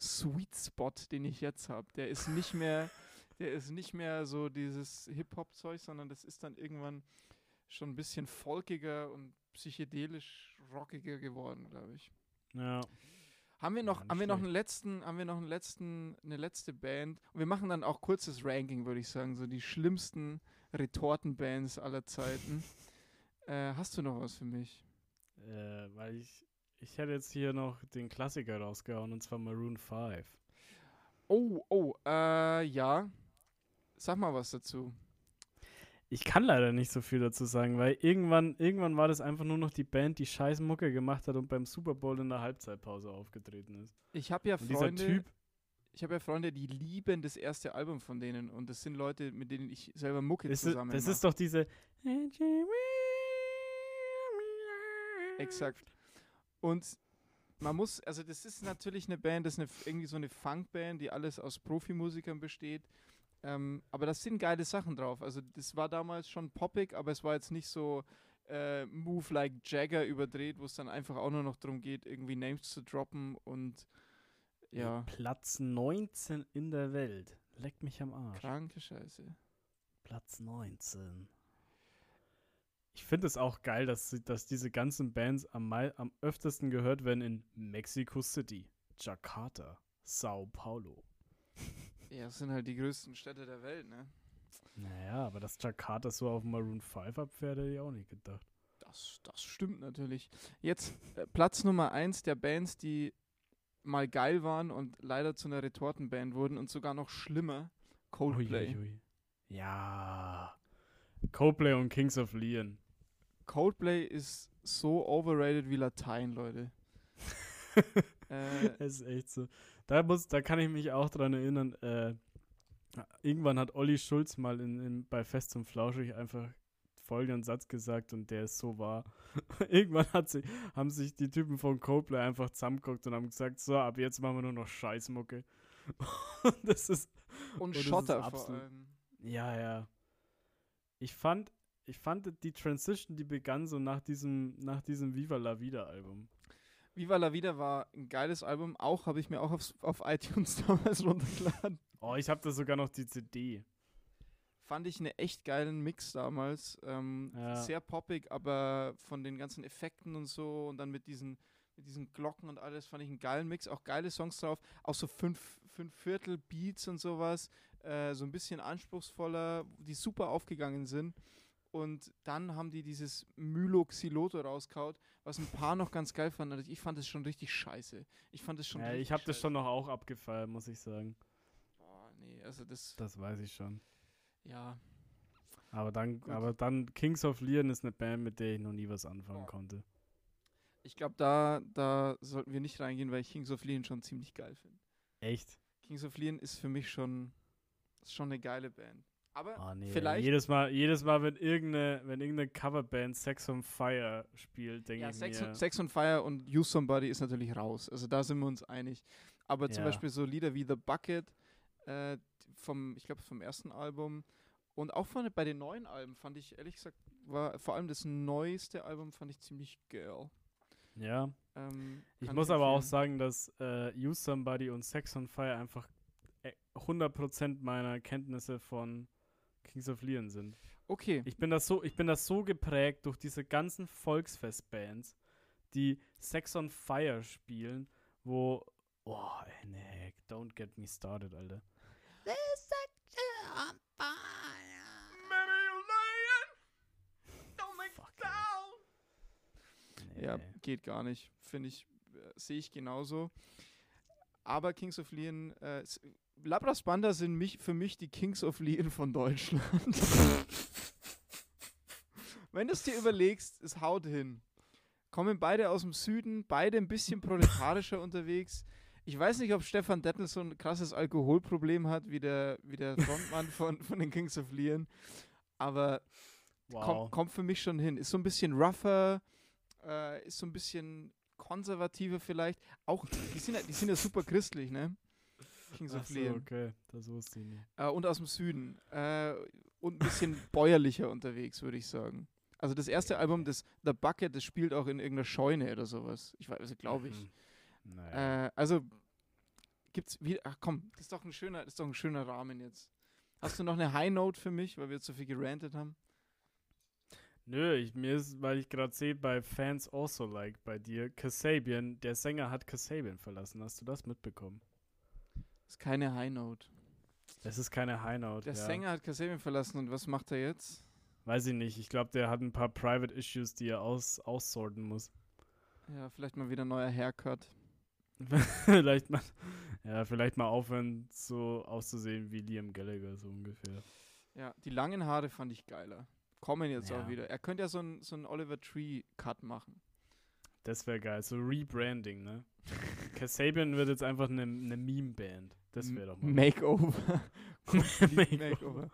Sweet Spot, den ich jetzt habe. Der ist nicht mehr, der ist nicht mehr so dieses Hip-Hop-Zeug, sondern das ist dann irgendwann schon ein bisschen folkiger und psychedelisch rockiger geworden, glaube ich. Ja. Haben wir noch, nicht haben wir noch einen letzten, haben wir noch einen letzten, eine letzte Band? Und wir machen dann auch kurzes Ranking, würde ich sagen, so die schlimmsten Retortenbands aller Zeiten. Äh, hast du noch was für mich? Äh, weil ich, ich hätte jetzt hier noch den Klassiker rausgehauen und zwar Maroon 5. Oh, oh, äh, ja. Sag mal was dazu. Ich kann leider nicht so viel dazu sagen, weil irgendwann, irgendwann war das einfach nur noch die Band, die scheiß Mucke gemacht hat und beim Super Bowl in der Halbzeitpause aufgetreten ist. Ich habe ja Und Freunde, Typ, ich habe ja Freunde, die lieben das erste Album von denen und das sind Leute, mit denen ich selber Mucke ist, zusammen das ist doch diese. Exakt. Und man muss, also das ist natürlich eine Band, das ist eine, irgendwie so eine Funkband, die alles aus Profimusikern besteht. Ähm, aber das sind geile Sachen drauf. Also das war damals schon poppig, aber es war jetzt nicht so äh, Move like Jagger überdreht, wo es dann einfach auch nur noch darum geht, irgendwie Names zu droppen und ja, Platz 19 in der Welt. Leck mich am Arsch. kranke Scheiße. Platz 19. Ich finde es auch geil, dass, dass diese ganzen Bands am, am öftesten gehört werden in Mexico City, Jakarta, Sao Paulo. Ja, das sind halt die größten Städte der Welt, ne? Naja, aber dass Jakarta so auf Maroon 5 abfährt, hätte ich auch nicht gedacht. Das, das stimmt natürlich. Jetzt äh, Platz Nummer eins der Bands, die mal geil waren und leider zu einer Retortenband wurden und sogar noch schlimmer. Coldplay. Uiuiui. Ja. Coldplay und Kings of Leon. Coldplay ist so overrated wie Latein, Leute. äh, ist echt so. Da, muss, da kann ich mich auch dran erinnern, äh, irgendwann hat Olli Schulz mal in, in, bei Fest und Flauschig einfach folgenden Satz gesagt und der ist so wahr. irgendwann hat sie, haben sich die Typen von Coldplay einfach zusammengeguckt und haben gesagt, so, ab jetzt machen wir nur noch Scheißmucke. und das ist, und ist Schotter vor absolut- allem. ja, ja. Ich fand, ich fand die Transition, die begann so nach diesem, nach diesem Viva la Vida Album. Viva la Vida war ein geiles Album. Auch habe ich mir auch aufs, auf iTunes damals runtergeladen. Oh, ich habe da sogar noch die CD. Fand ich einen echt geilen Mix damals. Ähm, Ja. Sehr poppig, aber von den ganzen Effekten und so und dann mit diesen, mit diesen Glocken und alles fand ich einen geilen Mix. Auch geile Songs drauf. Auch so fünf, fünf Viertel Beats und sowas. Äh, so ein bisschen anspruchsvoller, die super aufgegangen sind. Und dann haben die dieses Mylo Xiloto rausgehaut, was ein paar noch ganz geil fanden. Also ich fand es schon richtig scheiße. Ich fand es schon Ja, ich habe das schon noch auch abgefeiert, muss ich sagen. Boah, nee, also das, Das weiß ich schon. ja. Aber dann, Gut. aber dann Kings of Leon ist eine Band, mit der ich noch nie was anfangen Oh. konnte. Ich glaube, da, da sollten wir nicht reingehen, weil ich Kings of Leon schon ziemlich geil finde. Echt? Kings of Leon ist für mich schon, ist schon eine geile Band. Aber Oh nee. vielleicht. Jedes Mal, jedes Mal, wenn irgendeine, wenn irgendeine Coverband Sex on Fire spielt, denke ja, ich Sex, mir. Sex on Fire und Use Somebody ist natürlich raus. Also da sind wir uns einig. Aber zum Ja. Beispiel so Lieder wie The Bucket äh, vom, ich glaube, vom ersten Album und auch von, bei den neuen Alben fand ich, ehrlich gesagt, war vor allem das neueste Album fand ich ziemlich geil. ja. Ähm, Ich muss aber auch sagen, dass äh, Use Somebody und Sex on Fire einfach äh, 100% meiner Kenntnisse von Kings of Leon sind. Okay. Ich bin das so, ich bin das so geprägt durch diese ganzen Volksfestbands, die Sex on Fire spielen, wo oh, nee, don't get me started, Alter. Fuck. Nee. Ja, geht gar nicht. Finde ich, äh, sehe ich genauso. Aber Kings of Leon, äh, s- Labras Banda sind mich, für mich die Kings of Leon von Deutschland. Wenn du es dir überlegst, es haut hin. Kommen beide aus dem Süden, beide ein bisschen proletarischer unterwegs. Ich weiß nicht, ob Stefan Dettel so ein krasses Alkoholproblem hat, wie der, wie der Frontmann von, von den Kings of Leon. Aber wow. kommt, kommt für mich schon hin. Ist so ein bisschen rougher, äh, ist so ein bisschen konservativer vielleicht. Auch, die sind ja, die sind ja super christlich, ne? Kings Ach of so, okay, das wusste ich nicht. Äh, und aus dem Süden. Äh, und ein bisschen bäuerlicher unterwegs, würde ich sagen. Also das erste Album, das The Bucket, das spielt auch in irgendeiner Scheune oder sowas. Ich weiß, also glaube ich. Mhm. Naja. Äh, also gibt's wie ach komm, das ist doch ein schöner, das ist doch ein schöner Rahmen jetzt. Hast du noch eine High Note für mich, weil wir jetzt so viel gerantet haben? Nö, ich, mir ist, weil ich gerade sehe, bei Fans also like bei dir, Kasabian, der Sänger hat Kasabian verlassen. Hast du das mitbekommen? Das ist keine High Note. Es ist keine High Note. Der ja. Sänger hat Kasabian verlassen und was macht er jetzt? Weiß ich nicht. Ich glaube, der hat ein paar Private Issues, die er aus aussorten muss. Ja, vielleicht mal wieder ein neuer Haircut. vielleicht mal, ja, vielleicht mal aufhören, so auszusehen wie Liam Gallagher, so ungefähr. Ja, die langen Haare fand ich geiler. Kommen jetzt Ja. auch wieder. Er könnte ja so einen so einen Oliver Tree Cut machen. Das wäre geil. So Rebranding, ne? Kasabian wird jetzt einfach eine ne, Meme-Band. Das wäre doch mal. Makeover. Makeover. Makeover.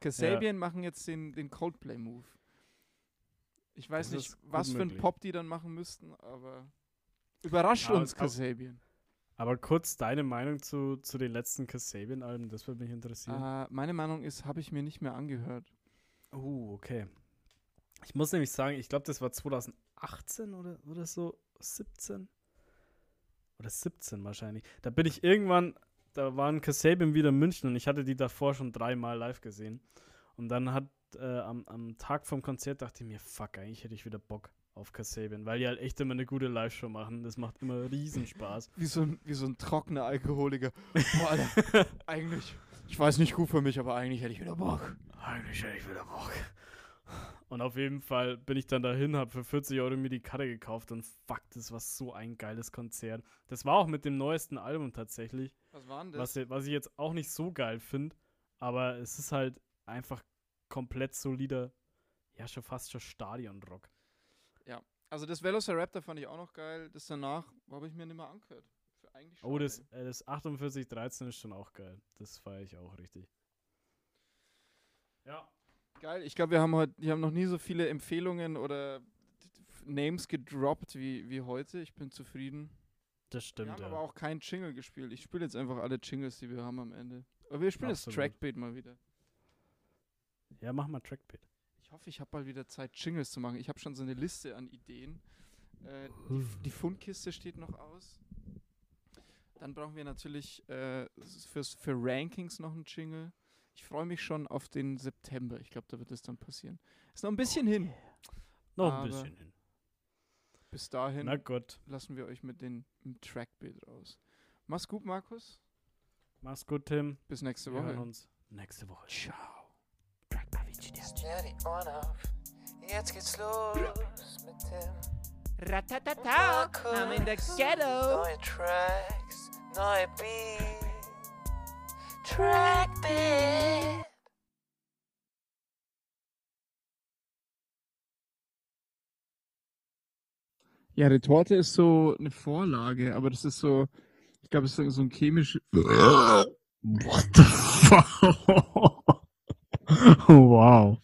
Kasabian machen jetzt den, den Coldplay-Move. Ich weiß Das nicht, was für ein. Pop die dann machen müssten, aber überrascht Aber- uns Kasabian. Aber kurz deine Meinung zu, zu den letzten Kasabian-Alben, das würde mich interessieren. Äh, meine Meinung ist, habe ich mir nicht mehr angehört. Oh, okay. Ich muss nämlich sagen, ich glaube, das war 2018 oder, oder so, 17? Oder 17 wahrscheinlich. Da bin ich irgendwann, da waren Kasabian wieder in München und ich hatte die davor schon dreimal live gesehen. Und dann hat äh, am, am Tag vom Konzert dachte ich mir, fuck, eigentlich hätte ich wieder Bock auf Kasabian, weil die halt echt immer eine gute Live-Show machen. Das macht immer riesen Spaß. Wie so ein, wie so ein trockener Alkoholiker. Boah, Alter, eigentlich, ich weiß nicht gut für mich, aber eigentlich hätte ich wieder Bock. Eigentlich hätte ich wieder Bock. Und auf jeden Fall bin ich dann dahin, habe für 40 Euro mir die Karte gekauft und fuck, das war so ein geiles Konzert. Das war auch mit dem neuesten Album tatsächlich, Was war denn was, was ich jetzt auch nicht so geil finde, aber es ist halt einfach komplett solider, ja schon fast schon Stadionrock. Also das Velociraptor fand ich auch noch geil. Das danach habe ich mir nicht mehr angehört. Oh, das, äh, das 4813 ist schon auch geil. Das feiere ich auch richtig. Ja. Geil. Ich glaube, wir haben heute, wir haben noch nie so viele Empfehlungen oder Names gedroppt wie, wie heute. Ich bin zufrieden. Das wir stimmt, haben ja. aber auch keinen Jingle gespielt. Ich spiele jetzt einfach alle Jingles, die wir haben am Ende. Aber wir spielen Absolut. jetzt Trackbeat mal wieder. ja, mach mal Trackbeat. Ich hoffe, ich habe bald wieder Zeit, Jingles zu machen. Ich habe schon so eine Liste an Ideen. Äh, die, die Fundkiste steht noch aus. Dann brauchen wir natürlich äh, fürs, für Rankings noch einen Jingle. Ich freue mich schon auf den September. Ich glaube, da wird es dann passieren. Ist noch ein bisschen hin. Noch Aber- ein bisschen hin. Bis dahin Na gut. lassen wir euch mit den im Trackbild raus. Mach's gut, Markus. Mach's gut, Tim. Bis nächste Wir hören Woche. uns nächste Woche. Ciao. Stell die Ohren auf, jetzt geht's los mit dem Ratatata, I'm in the ghetto. Neue Tracks, neue Beat, Trackbeat. Ja, Retorte ist so eine Vorlage, aber das ist so, ich glaube, es ist so ein chemisch. What the fuck? wow.